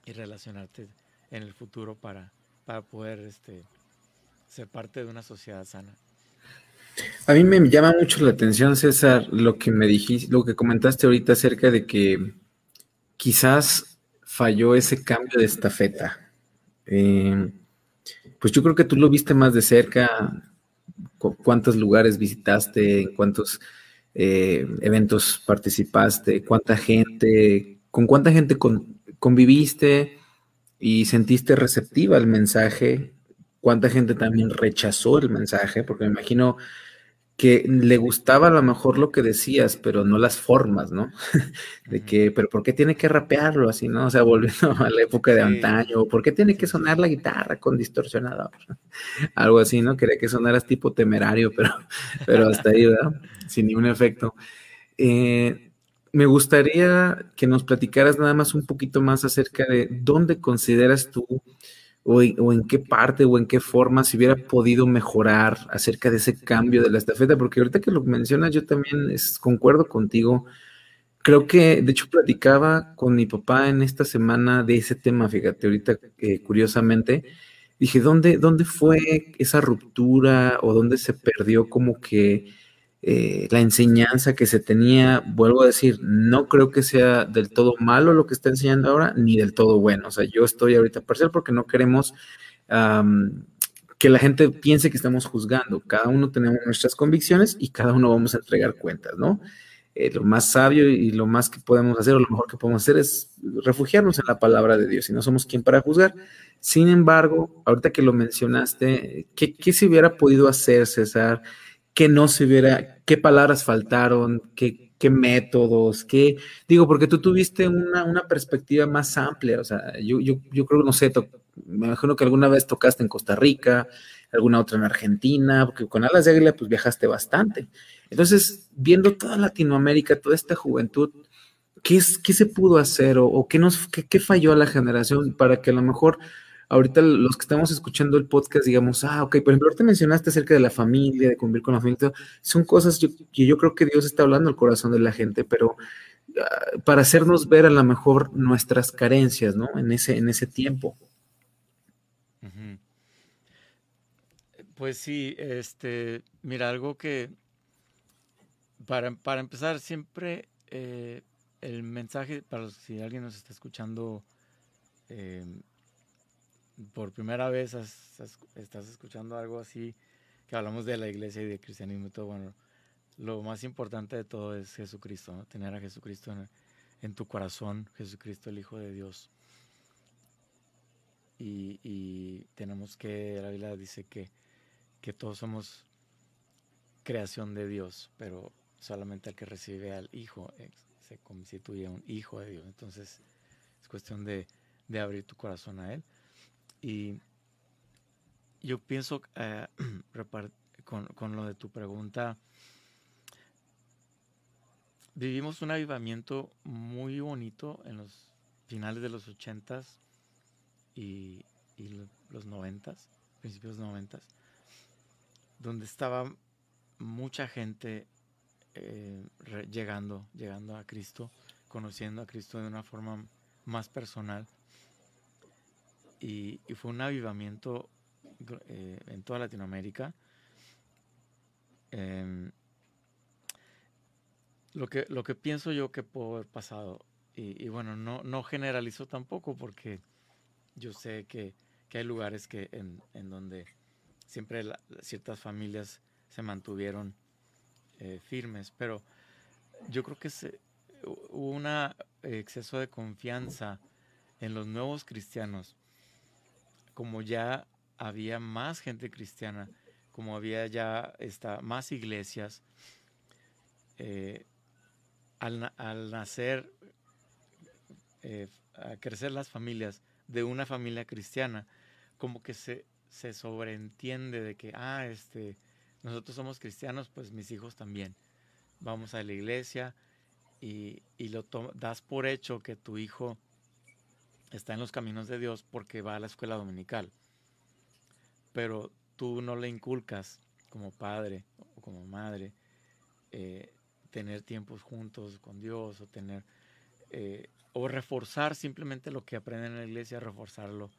y, relacionarte en el futuro para, para poder este, ser parte de una sociedad sana. A mí me llama mucho la atención, César, lo que me dijiste, lo que comentaste ahorita acerca de que quizás falló ese cambio de estafeta. Eh, pues yo creo que tú lo viste más de cerca, cuántos lugares visitaste, cuántos eh, eventos participaste, cuánta gente, con cuánta gente conviviste y sentiste receptiva al mensaje, cuánta gente también rechazó el mensaje, porque me imagino que le gustaba a lo mejor lo que decías, pero no las formas, ¿no? de que, pero ¿por qué tiene que rapearlo así, no? O sea, volviendo a la época de antaño, ¿por qué tiene que sonar la guitarra con distorsionador? Algo así, ¿no? Quería que sonaras tipo temerario, pero, pero hasta ahí, ¿verdad? Sin ningún efecto. Eh, me gustaría que nos platicaras nada más un poquito más acerca de dónde consideras tú o, en qué parte o en qué forma se hubiera podido mejorar acerca de ese cambio de la estafeta, porque ahorita que lo mencionas yo también es, concuerdo contigo. Creo que, de hecho, platicaba con mi papá en esta semana de ese tema, fíjate, ahorita eh, curiosamente, dije, ¿dónde, ¿dónde fue esa ruptura o dónde se perdió como que eh, la enseñanza que se tenía, vuelvo a decir, no creo que sea del todo malo lo que está enseñando ahora, ni del todo bueno. O sea, yo estoy ahorita parcial porque no queremos que la gente piense que estamos juzgando. Cada uno tenemos nuestras convicciones y cada uno vamos a entregar cuentas, ¿no? Eh, lo más sabio y lo más que podemos hacer o lo mejor que podemos hacer es refugiarnos en la palabra de Dios y no somos quien para juzgar. Sin embargo, ahorita que lo mencionaste, ¿qué, qué se hubiera podido hacer, César? ¿Qué no se hubiera, qué palabras faltaron, qué, qué métodos, qué, digo, porque tú tuviste una, una perspectiva más amplia, o sea, yo, yo, yo creo, no sé, me imagino que alguna vez tocaste en Costa Rica, alguna otra en Argentina, porque con Alas de Águila pues viajaste bastante. Entonces, viendo toda Latinoamérica, toda esta juventud, ¿qué, es, qué se pudo hacer o, qué, nos, qué, falló a la generación para que a lo mejor ahorita los que estamos escuchando el podcast digamos, ah, ok, por ejemplo, ahorita mencionaste acerca de la familia, de convivir con la familia, son cosas que yo creo que Dios está hablando al corazón de la gente, pero ah, para hacernos ver a lo mejor nuestras carencias, ¿no? En ese, en ese tiempo. Pues sí, este, mira, algo que para, empezar, siempre eh, el mensaje, para si alguien nos está escuchando em, por primera vez, estás escuchando algo así, que hablamos de la iglesia y de cristianismo y todo, bueno, lo más importante de todo es Jesucristo, tener a Jesucristo en, tu corazón, Jesucristo el Hijo de Dios. Y, y tenemos que, la Biblia dice que, que todos somos creación de Dios, pero solamente el que recibe al Hijo eh, se constituye un Hijo de Dios. Entonces es cuestión de, abrir tu corazón a Él. Y yo pienso, eh, con, lo de tu pregunta, vivimos un avivamiento muy bonito en los finales de los ochentas y, y los noventas, principios noventas, donde estaba mucha gente eh, llegando, llegando a Cristo, conociendo a Cristo de una forma más personal. Y, fue un avivamiento eh, en toda Latinoamérica. Em, lo, que, lo que pienso yo que pudo haber pasado, y, bueno, no, no generalizo tampoco porque yo sé que, hay lugares que en, en donde siempre ciertas familias se mantuvieron eh, firmes, pero yo creo que se, hubo un exceso de confianza en los nuevos cristianos, como ya había más gente cristiana, como había ya esta, más iglesias, eh, al, nacer, eh, a crecer las familias de una familia cristiana, como que se, se sobreentiende de que, ah, este, nosotros somos cristianos, pues mis hijos también. Vamos a la iglesia y, lo das por hecho que tu hijo está en los caminos de Dios porque va a la escuela dominical. Pero tú no le inculcas como padre o como madre eh, tener tiempos juntos con Dios o tener eh, o reforzar simplemente lo que aprenden en la iglesia, reforzarlo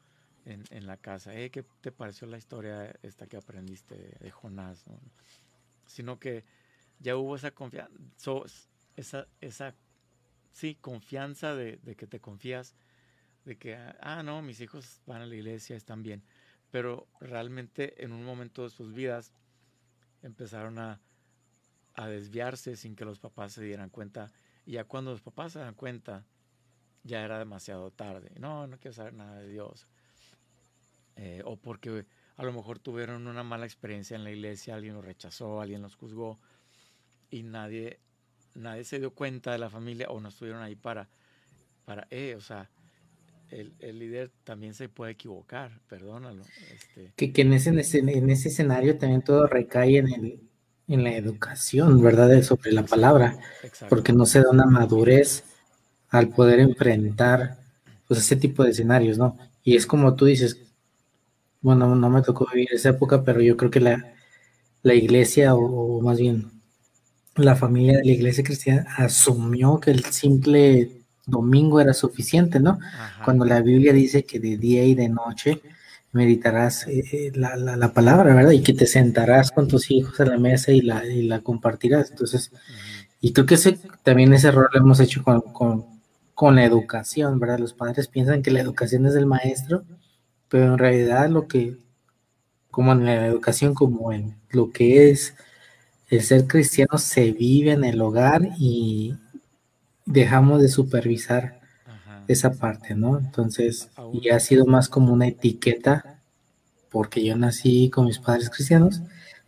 en, la casa. Eh, ¿Qué te pareció la historia esta que aprendiste de Jonás? Sino que ya hubo esa confianza, esa, esa sí, confianza de, que te confías, de que, ah, no, mis hijos van a la iglesia, están bien. Pero realmente en un momento de sus vidas empezaron a, a desviarse sin que los papás se dieran cuenta. Y ya cuando los papás se dan cuenta, ya era demasiado tarde. No, no quiero saber nada de Dios. Eh, o porque a lo mejor tuvieron una mala experiencia en la iglesia, alguien los rechazó, alguien los juzgó y nadie, nadie se dio cuenta de la familia o no estuvieron ahí para, para eh, o sea, el, el, líder también se puede equivocar, perdónalo. Este. Que, que en, ese, en, ese, escenario también todo recae en, el, en la educación, ¿verdad? Sobre la palabra, porque no se da una madurez al poder enfrentar pues ese tipo de escenarios, ¿no? Y es como tú dices, bueno, no me tocó vivir esa época, pero yo creo que la, la iglesia, o, más bien la familia de la iglesia cristiana, asumió que el simple domingo era suficiente, ¿no? Cuando la Biblia dice que de día y de noche meditarás eh, eh, la, palabra, ¿verdad? Y que te sentarás con tus hijos a la mesa y la, y la compartirás. Entonces, y creo que ese, también ese error lo hemos hecho con, con, con, la educación, ¿verdad? Los padres piensan que la educación es del maestro, pero en realidad lo que, como en la educación, como en lo que es el ser cristiano, se vive en el hogar y dejamos de supervisar esa parte, ¿no? Entonces, y ha sido más como una etiqueta, porque yo nací con mis padres cristianos,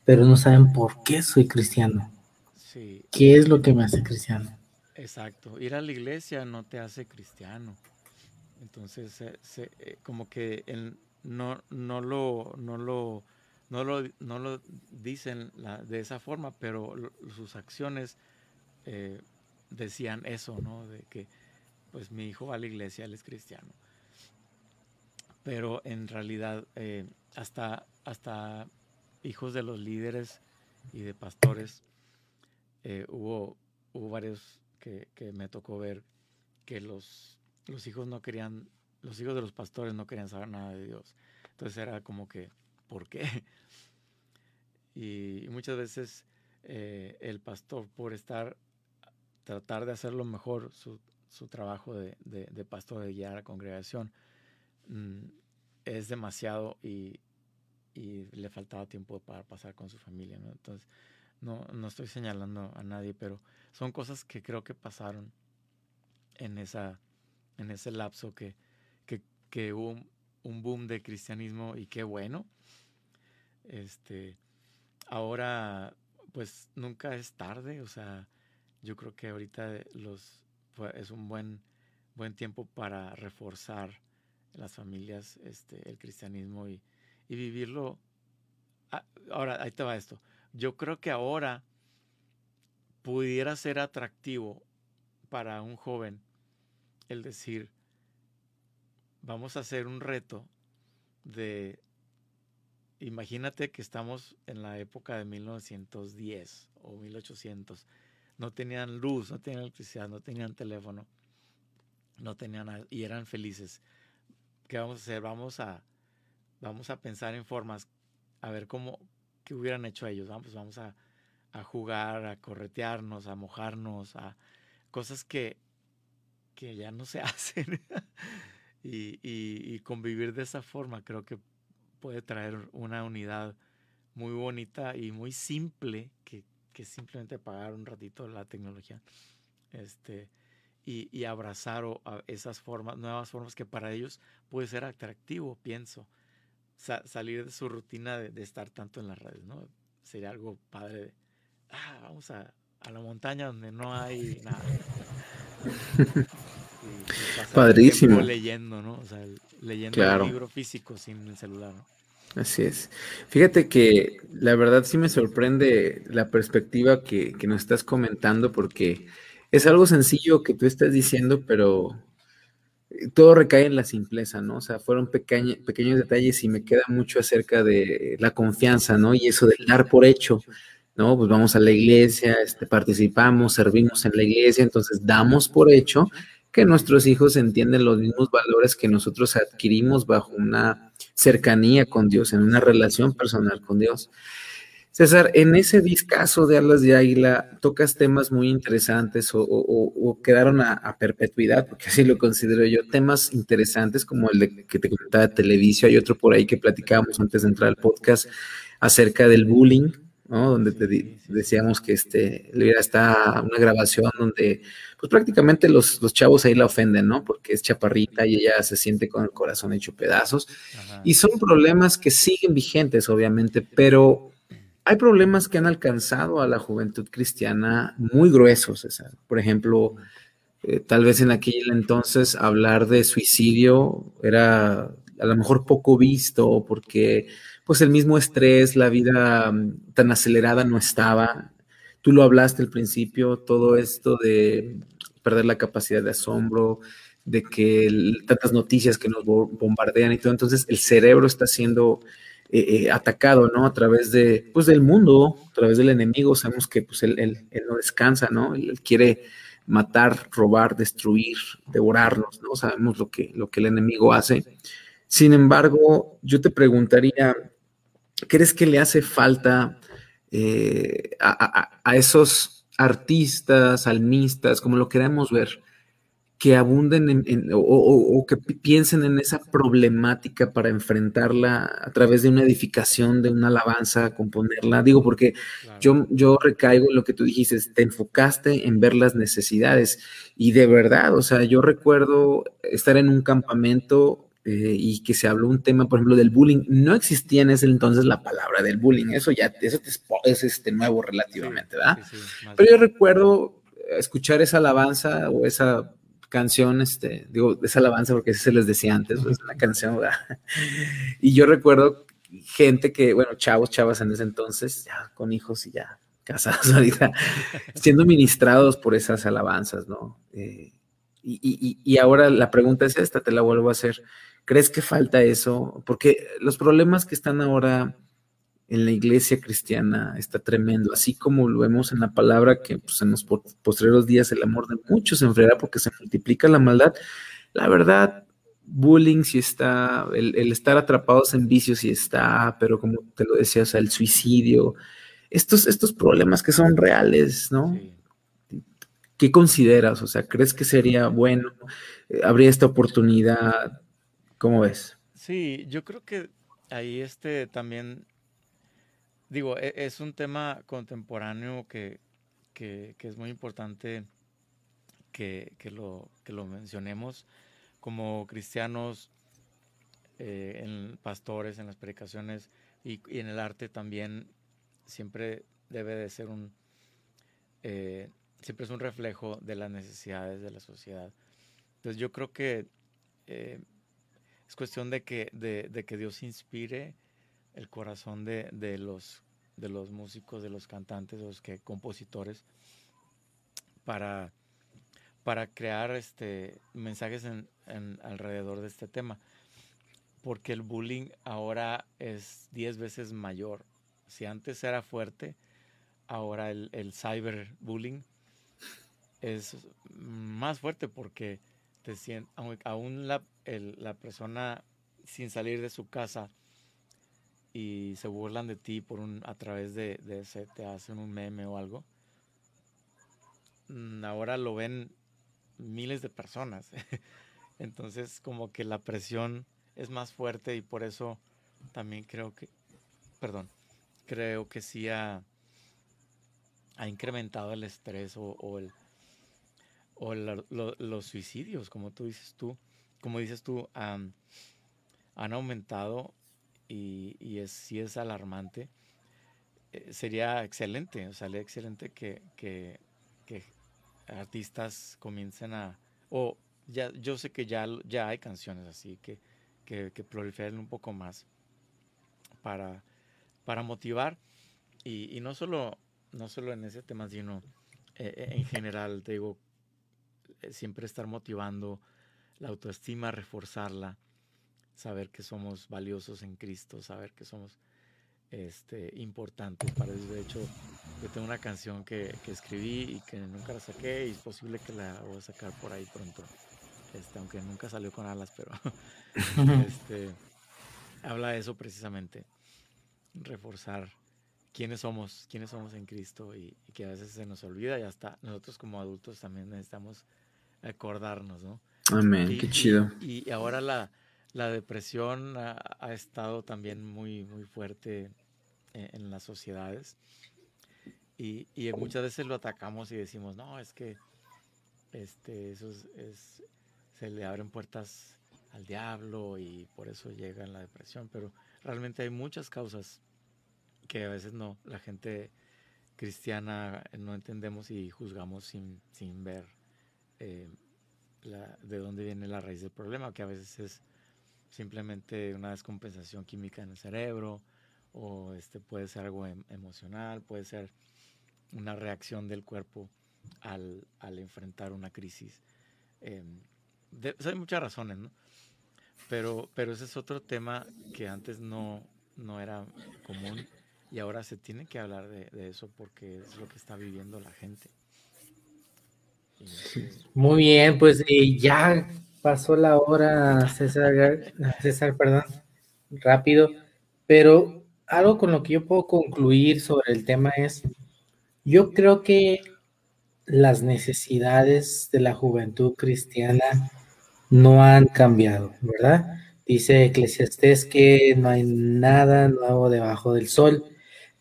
pero no saben por qué soy cristiano. Sí. ¿Qué es lo que me hace cristiano? Exacto. Ir a la iglesia no te hace cristiano. Entonces, eh, como que no, no, lo, no, lo, no, lo, no lo dicen de esa forma, pero sus acciones eh, decían eso, ¿no? De que pues mi hijo va a la iglesia, él es cristiano. Pero en realidad eh, hasta, hasta hijos de los líderes y de pastores, eh, hubo, hubo varios que, me tocó ver que los, los hijos no querían, los hijos de los pastores no querían saber nada de Dios. Entonces era como que, ¿por qué? Y, muchas veces eh, el pastor, por estar, tratar de hacer lo mejor, su, su trabajo de, de, pastor, de guiar a la congregación, mm, es demasiado y, y, le faltaba tiempo para pasar con su familia. ¿no? Entonces, no, no estoy señalando a nadie, pero son cosas que creo que pasaron en, esa, en ese lapso que, que, que hubo un, boom de cristianismo y qué bueno. Este, ahora, pues nunca es tarde, o sea, yo creo que ahorita los, es un buen, buen tiempo para reforzar las familias este, el cristianismo y, vivirlo. Ah, ahora, ahí te va esto. Yo creo que ahora pudiera ser atractivo para un joven el decir, vamos a hacer un reto de, imagínate que estamos en la época de 1910 o 1800 no tenían luz, no tenían electricidad, no tenían teléfono, no tenían nada y eran felices. ¿Qué vamos a hacer? Vamos a, vamos a pensar en formas, a ver cómo, qué hubieran hecho ellos. Vamos, vamos a, jugar, a corretearnos, a mojarnos, a cosas que, que ya no se hacen. y, y convivir de esa forma creo que puede traer una unidad muy bonita y muy simple que, que simplemente pagar un ratito la tecnología este, y, abrazar esas formas, nuevas formas que para ellos puede ser atractivo, pienso. salir de su rutina de, estar tanto en las redes, ¿no? Sería algo padre de, ah, vamos a, a la montaña donde no hay nada. Padrísimo. Leyendo, ¿no? O sea, leyendo un libro físico sin el celular, ¿no? Así es. Fíjate que la verdad sí me sorprende la perspectiva que, nos estás comentando porque es algo sencillo que tú estás diciendo, pero todo recae en la simpleza, ¿no? O sea, fueron pequeños detalles y me queda mucho acerca de la confianza, ¿no? Y eso del dar por hecho, ¿no? Pues vamos a la iglesia, este, participamos, servimos en la iglesia, entonces damos por hecho que nuestros hijos entienden los mismos valores que nosotros adquirimos bajo una cercanía con Dios, en una relación personal con Dios. César, en ese discazo de Alas de Águila tocas temas muy interesantes o, quedaron a, perpetuidad, porque así lo considero yo, temas interesantes como el de que te comentaba de Televisión, hay otro por ahí que platicábamos antes de entrar al podcast acerca del bullying, donde te decíamos que este, está una grabación donde pues prácticamente los, los, chavos ahí la ofenden, ¿no? Porque es chaparrita y ella se siente con el corazón hecho pedazos. Y son problemas que siguen vigentes, obviamente, pero hay problemas que han alcanzado a la juventud cristiana muy gruesos, Por ejemplo, eh, tal vez en aquel entonces hablar de suicidio era a lo mejor poco visto porque pues el mismo estrés, la vida mm, tan acelerada no estaba. Tú lo hablaste al principio, todo esto de perder la capacidad de asombro, de que tantas noticias que nos bombardean y todo, entonces el cerebro está siendo eh, eh, atacado, ¿no? A través de, pues, del mundo, a través del enemigo, sabemos que, pues, él, él, no descansa, ¿no? Él, quiere matar, robar, destruir, devorarnos, ¿no? Sabemos lo que, lo que el enemigo hace. Sin embargo, yo te preguntaría, ¿crees que le hace falta eh, a, esos artistas, salmistas, como lo queremos ver, que abunden o, que piensen en esa problemática para enfrentarla a través de una edificación, de una alabanza, componerla. Digo, porque yo, yo recaigo en lo que tú dijiste, te enfocaste en ver las necesidades y de verdad, o sea, yo recuerdo estar en un campamento eh, y que se habló un tema, por ejemplo, del bullying. No existía en ese entonces la palabra del bullying, eso ya eso es este nuevo relativamente, ¿verdad? Pero yo recuerdo escuchar esa alabanza o esa canción, este, digo, esa alabanza porque se les decía antes, es una canción, ¿verdad? Y yo recuerdo gente que, bueno, chavos, chavas en ese entonces, ya con hijos y ya casados ahorita, siendo ministrados por esas alabanzas, ¿no? Eh, y, y, ahora la pregunta es esta, te la vuelvo a hacer. ¿Crees que falta eso? Porque los problemas que están ahora en la iglesia cristiana está tremendo, así como lo vemos en la palabra que pues, en los posteriores días el amor de muchos se enfriará porque se multiplica la maldad. La verdad, bullying sí está, el, estar atrapados en vicios sí está, pero como te lo decía, o sea, el suicidio, estos, estos problemas que son reales, ¿no? ¿Qué consideras? O sea, ¿crees que sería bueno? Eh, ¿Habría esta oportunidad? ¿Cómo ves? Sí, yo creo que ahí este también digo, e, es un tema contemporáneo que, es muy importante que, lo, que lo mencionemos como cristianos, eh, en pastores, en las predicaciones y, en el arte también siempre debe de ser un, eh, siempre es un reflejo de las necesidades de la sociedad. Entonces yo creo que eh, es cuestión de que, de que Dios inspire el corazón de, de, los, de los músicos, de los cantantes, de los que, compositores, para, para crear este, mensajes en, alrededor de este tema. Porque el bullying ahora es 10 veces mayor. Si antes era fuerte, ahora el, el cyberbullying es más fuerte porque te aún la, la persona sin salir de su casa y se burlan de ti por un, a través de, de ese, te hacen un meme o algo, mm, ahora lo ven miles de personas. Entonces como que la presión es más fuerte y por eso también creo que, perdón, creo que sí ha, ha incrementado el estrés o, el, o los suicidios, como tú dices tú, como dices tú, han aumentado y, y es, sí es alarmante. Eh, sería excelente, o sea, sería excelente que, que, que, artistas comiencen a, o ya, yo sé que ya, ya hay canciones así, que, que, que proliferen un poco más para, para motivar y, no, solo, no solo en ese tema, sino eh, en general, te digo, siempre estar motivando la autoestima, reforzarla saber que somos valiosos en Cristo, saber que somos este, importantes para. De hecho, yo tengo una canción que, que, escribí y que nunca la saqué y es posible que la voy a sacar por ahí pronto. Este, aunque nunca salió con alas, pero este, habla de eso precisamente. Reforzar quiénes somos, quiénes somos en Cristo y, que a veces se nos olvida y hasta nosotros como adultos también necesitamos acordarnos, ¿no? Amén, qué chido. y, ahora la, la depresión ha, estado también muy, muy fuerte en, las sociedades. Y, muchas veces lo atacamos y decimos, no, es que este, eso es, se le abren puertas al diablo y por eso llega la depresión. Pero realmente hay muchas causas que a veces no, la gente cristiana no entendemos y juzgamos sin, sin ver eh, de dónde viene la raíz del problema, que a veces es simplemente una descompensación química en el cerebro o este puede ser algo em, emocional, puede ser una reacción del cuerpo al, enfrentar una crisis. Em, hay muchas razones, ¿no? Pero, pero ese es otro tema que antes no, no era común y ahora se tiene que hablar de, eso porque es lo que está viviendo la gente. Muy bien, pues ya pasó la hora, César, César, perdón, rápido, pero algo con lo que yo puedo concluir sobre el tema es, yo creo que las necesidades de la juventud cristiana no han cambiado, ¿verdad? Dice Eclesiastés que no hay nada nuevo debajo del sol.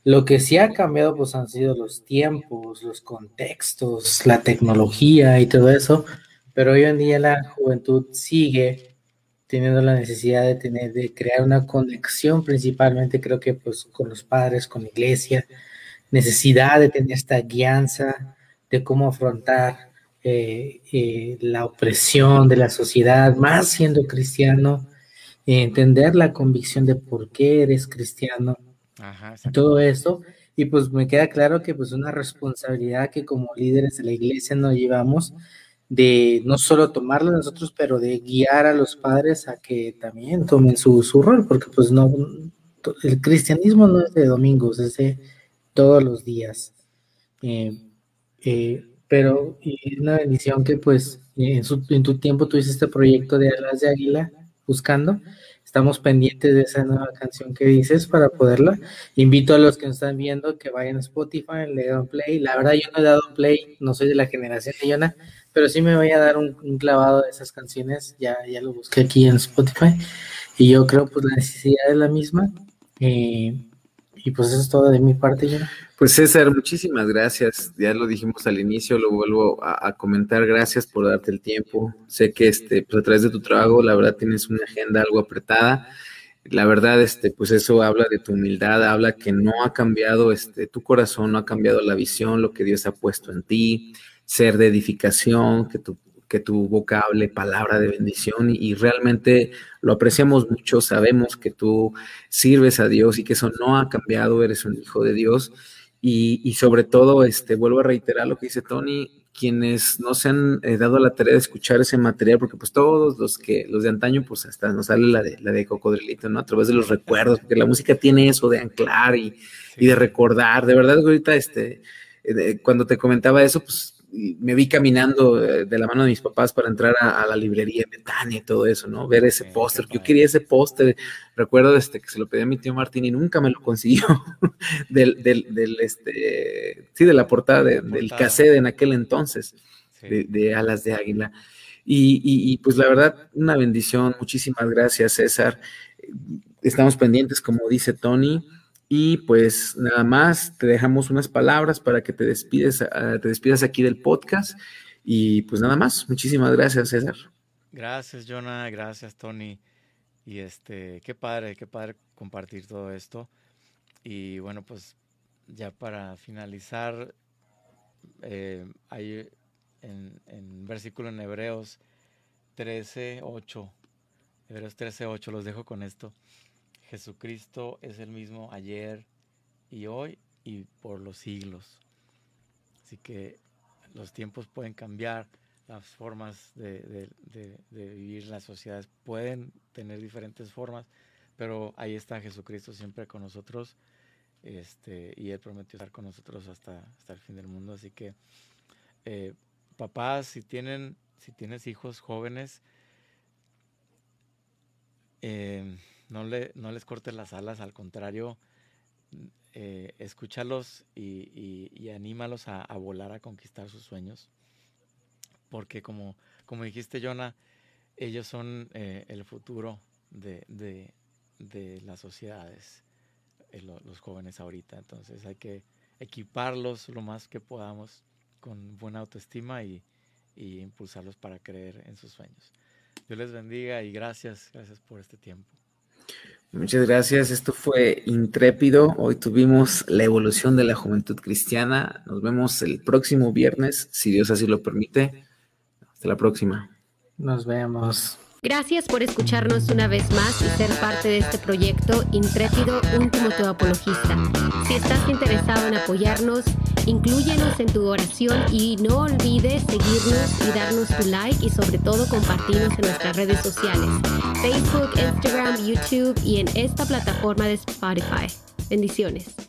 Lo que sí ha cambiado pues han sido los tiempos, los contextos, la tecnología y todo eso, pero hoy en día la juventud sigue teniendo la necesidad de tener de crear una conexión principalmente creo que pues con los padres, con la iglesia, necesidad de tener esta guianza de cómo afrontar eh, eh, la opresión de la sociedad, más siendo cristiano, entender la convicción de por qué eres cristiano, todo eso. Y pues me queda claro que pues una responsabilidad que como líderes de la iglesia nos llevamos de no solo tomarlo nosotros, pero de guiar a los padres a que también tomen su, su rol, porque pues no, el cristianismo no es de domingos, es de todos los días. Eh, eh, pero y una bendición que pues en, en tu tiempo tuviste este proyecto de Alas de Águila buscando Estamos pendientes de esa nueva canción que dices para poderla. Invito a los que nos están viendo que vayan a Spotify, le den play. La verdad, yo no he dado play, no soy de la generación de Yona, pero sí me voy a dar un, clavado de esas canciones. Ya, ya lo busqué aquí en Spotify. Y yo creo pues la necesidad es la misma. Eh, y pues eso es todo de mi parte, Yona. Pues César, muchísimas gracias. Ya lo dijimos al inicio, lo vuelvo a, comentar. Gracias por darte el tiempo. Sé que este, pues a través de tu trabajo, la verdad tienes una agenda algo apretada. La verdad, este, pues eso habla de tu humildad, habla que no ha cambiado este, tu corazón, no ha cambiado la visión, lo que Dios ha puesto en ti, ser de edificación, que tu, que tu boca hable palabra de bendición y, y realmente lo apreciamos mucho, sabemos que tú sirves a Dios y que eso no ha cambiado, eres un hijo de Dios y, sobre todo, este, vuelvo a reiterar lo que dice Tony, quienes no se han eh, dado la tarea de escuchar ese material, porque pues todos los que, los de antaño, pues hasta nos sale la de, la de Cocodrilito, ¿no? A través de los recuerdos, porque la música tiene eso de anclar y, y de recordar. De verdad, ahorita, este, eh, cuando te comentaba eso, pues me vi caminando eh, de la mano de mis papás para entrar a, la librería de Betania y todo eso, ¿no? Ver ese póster. Yo quería ese póster. Recuerdo este, que se lo pedí a mi tío Martín y nunca me lo consiguió. del, del, este, sí, de la portada del cassette en aquel entonces, de, Alas de Águila. Y, y, pues la verdad, una bendición. Muchísimas gracias, César. Estamos pendientes, como dice Tony y pues nada más, te dejamos unas palabras para que te despides, ah, te despidas aquí del podcast. Y pues nada más, muchísimas gracias, César. Gracias, Jonah, gracias, Tony. Y este, qué padre, qué padre compartir todo esto. Y bueno, pues ya para finalizar, eh, hay en, en versículo en Hebreos 13, 8. Hebreos 13, 8, los dejo con esto. Jesucristo es el mismo ayer y hoy y por los siglos. Así que los tiempos pueden cambiar, las formas de, vivir las sociedades pueden tener diferentes formas, pero ahí está Jesucristo siempre con nosotros este, y Él prometió estar con nosotros hasta, hasta el fin del mundo. Así que, eh, papás, si, tienen, si tienes hijos jóvenes, eh, no, le, no les cortes las alas, al contrario, eh, escúchalos y, anímalos a, volar a conquistar sus sueños. Porque como, como dijiste, Jonah, ellos son eh, el futuro de, las sociedades, eh, los jóvenes ahorita. Entonces hay que equiparlos lo más que podamos con buena autoestima y, y impulsarlos para creer en sus sueños. Dios les bendiga y gracias, gracias por este tiempo. Muchas gracias. Esto fue Intrépido. Hoy tuvimos la evolución de la juventud cristiana. Nos vemos el próximo viernes, si Dios así lo permite. Hasta la próxima. Nos vemos. Gracias por escucharnos una vez más y ser parte de este proyecto Intrépido, un Timoteo Apologista. Si estás interesado en apoyarnos, inclúyenos en tu oración y no olvides seguirnos y darnos tu like y sobre todo compartirnos en nuestras redes sociales, Facebook, Instagram, YouTube y en esta plataforma de Spotify. Bendiciones.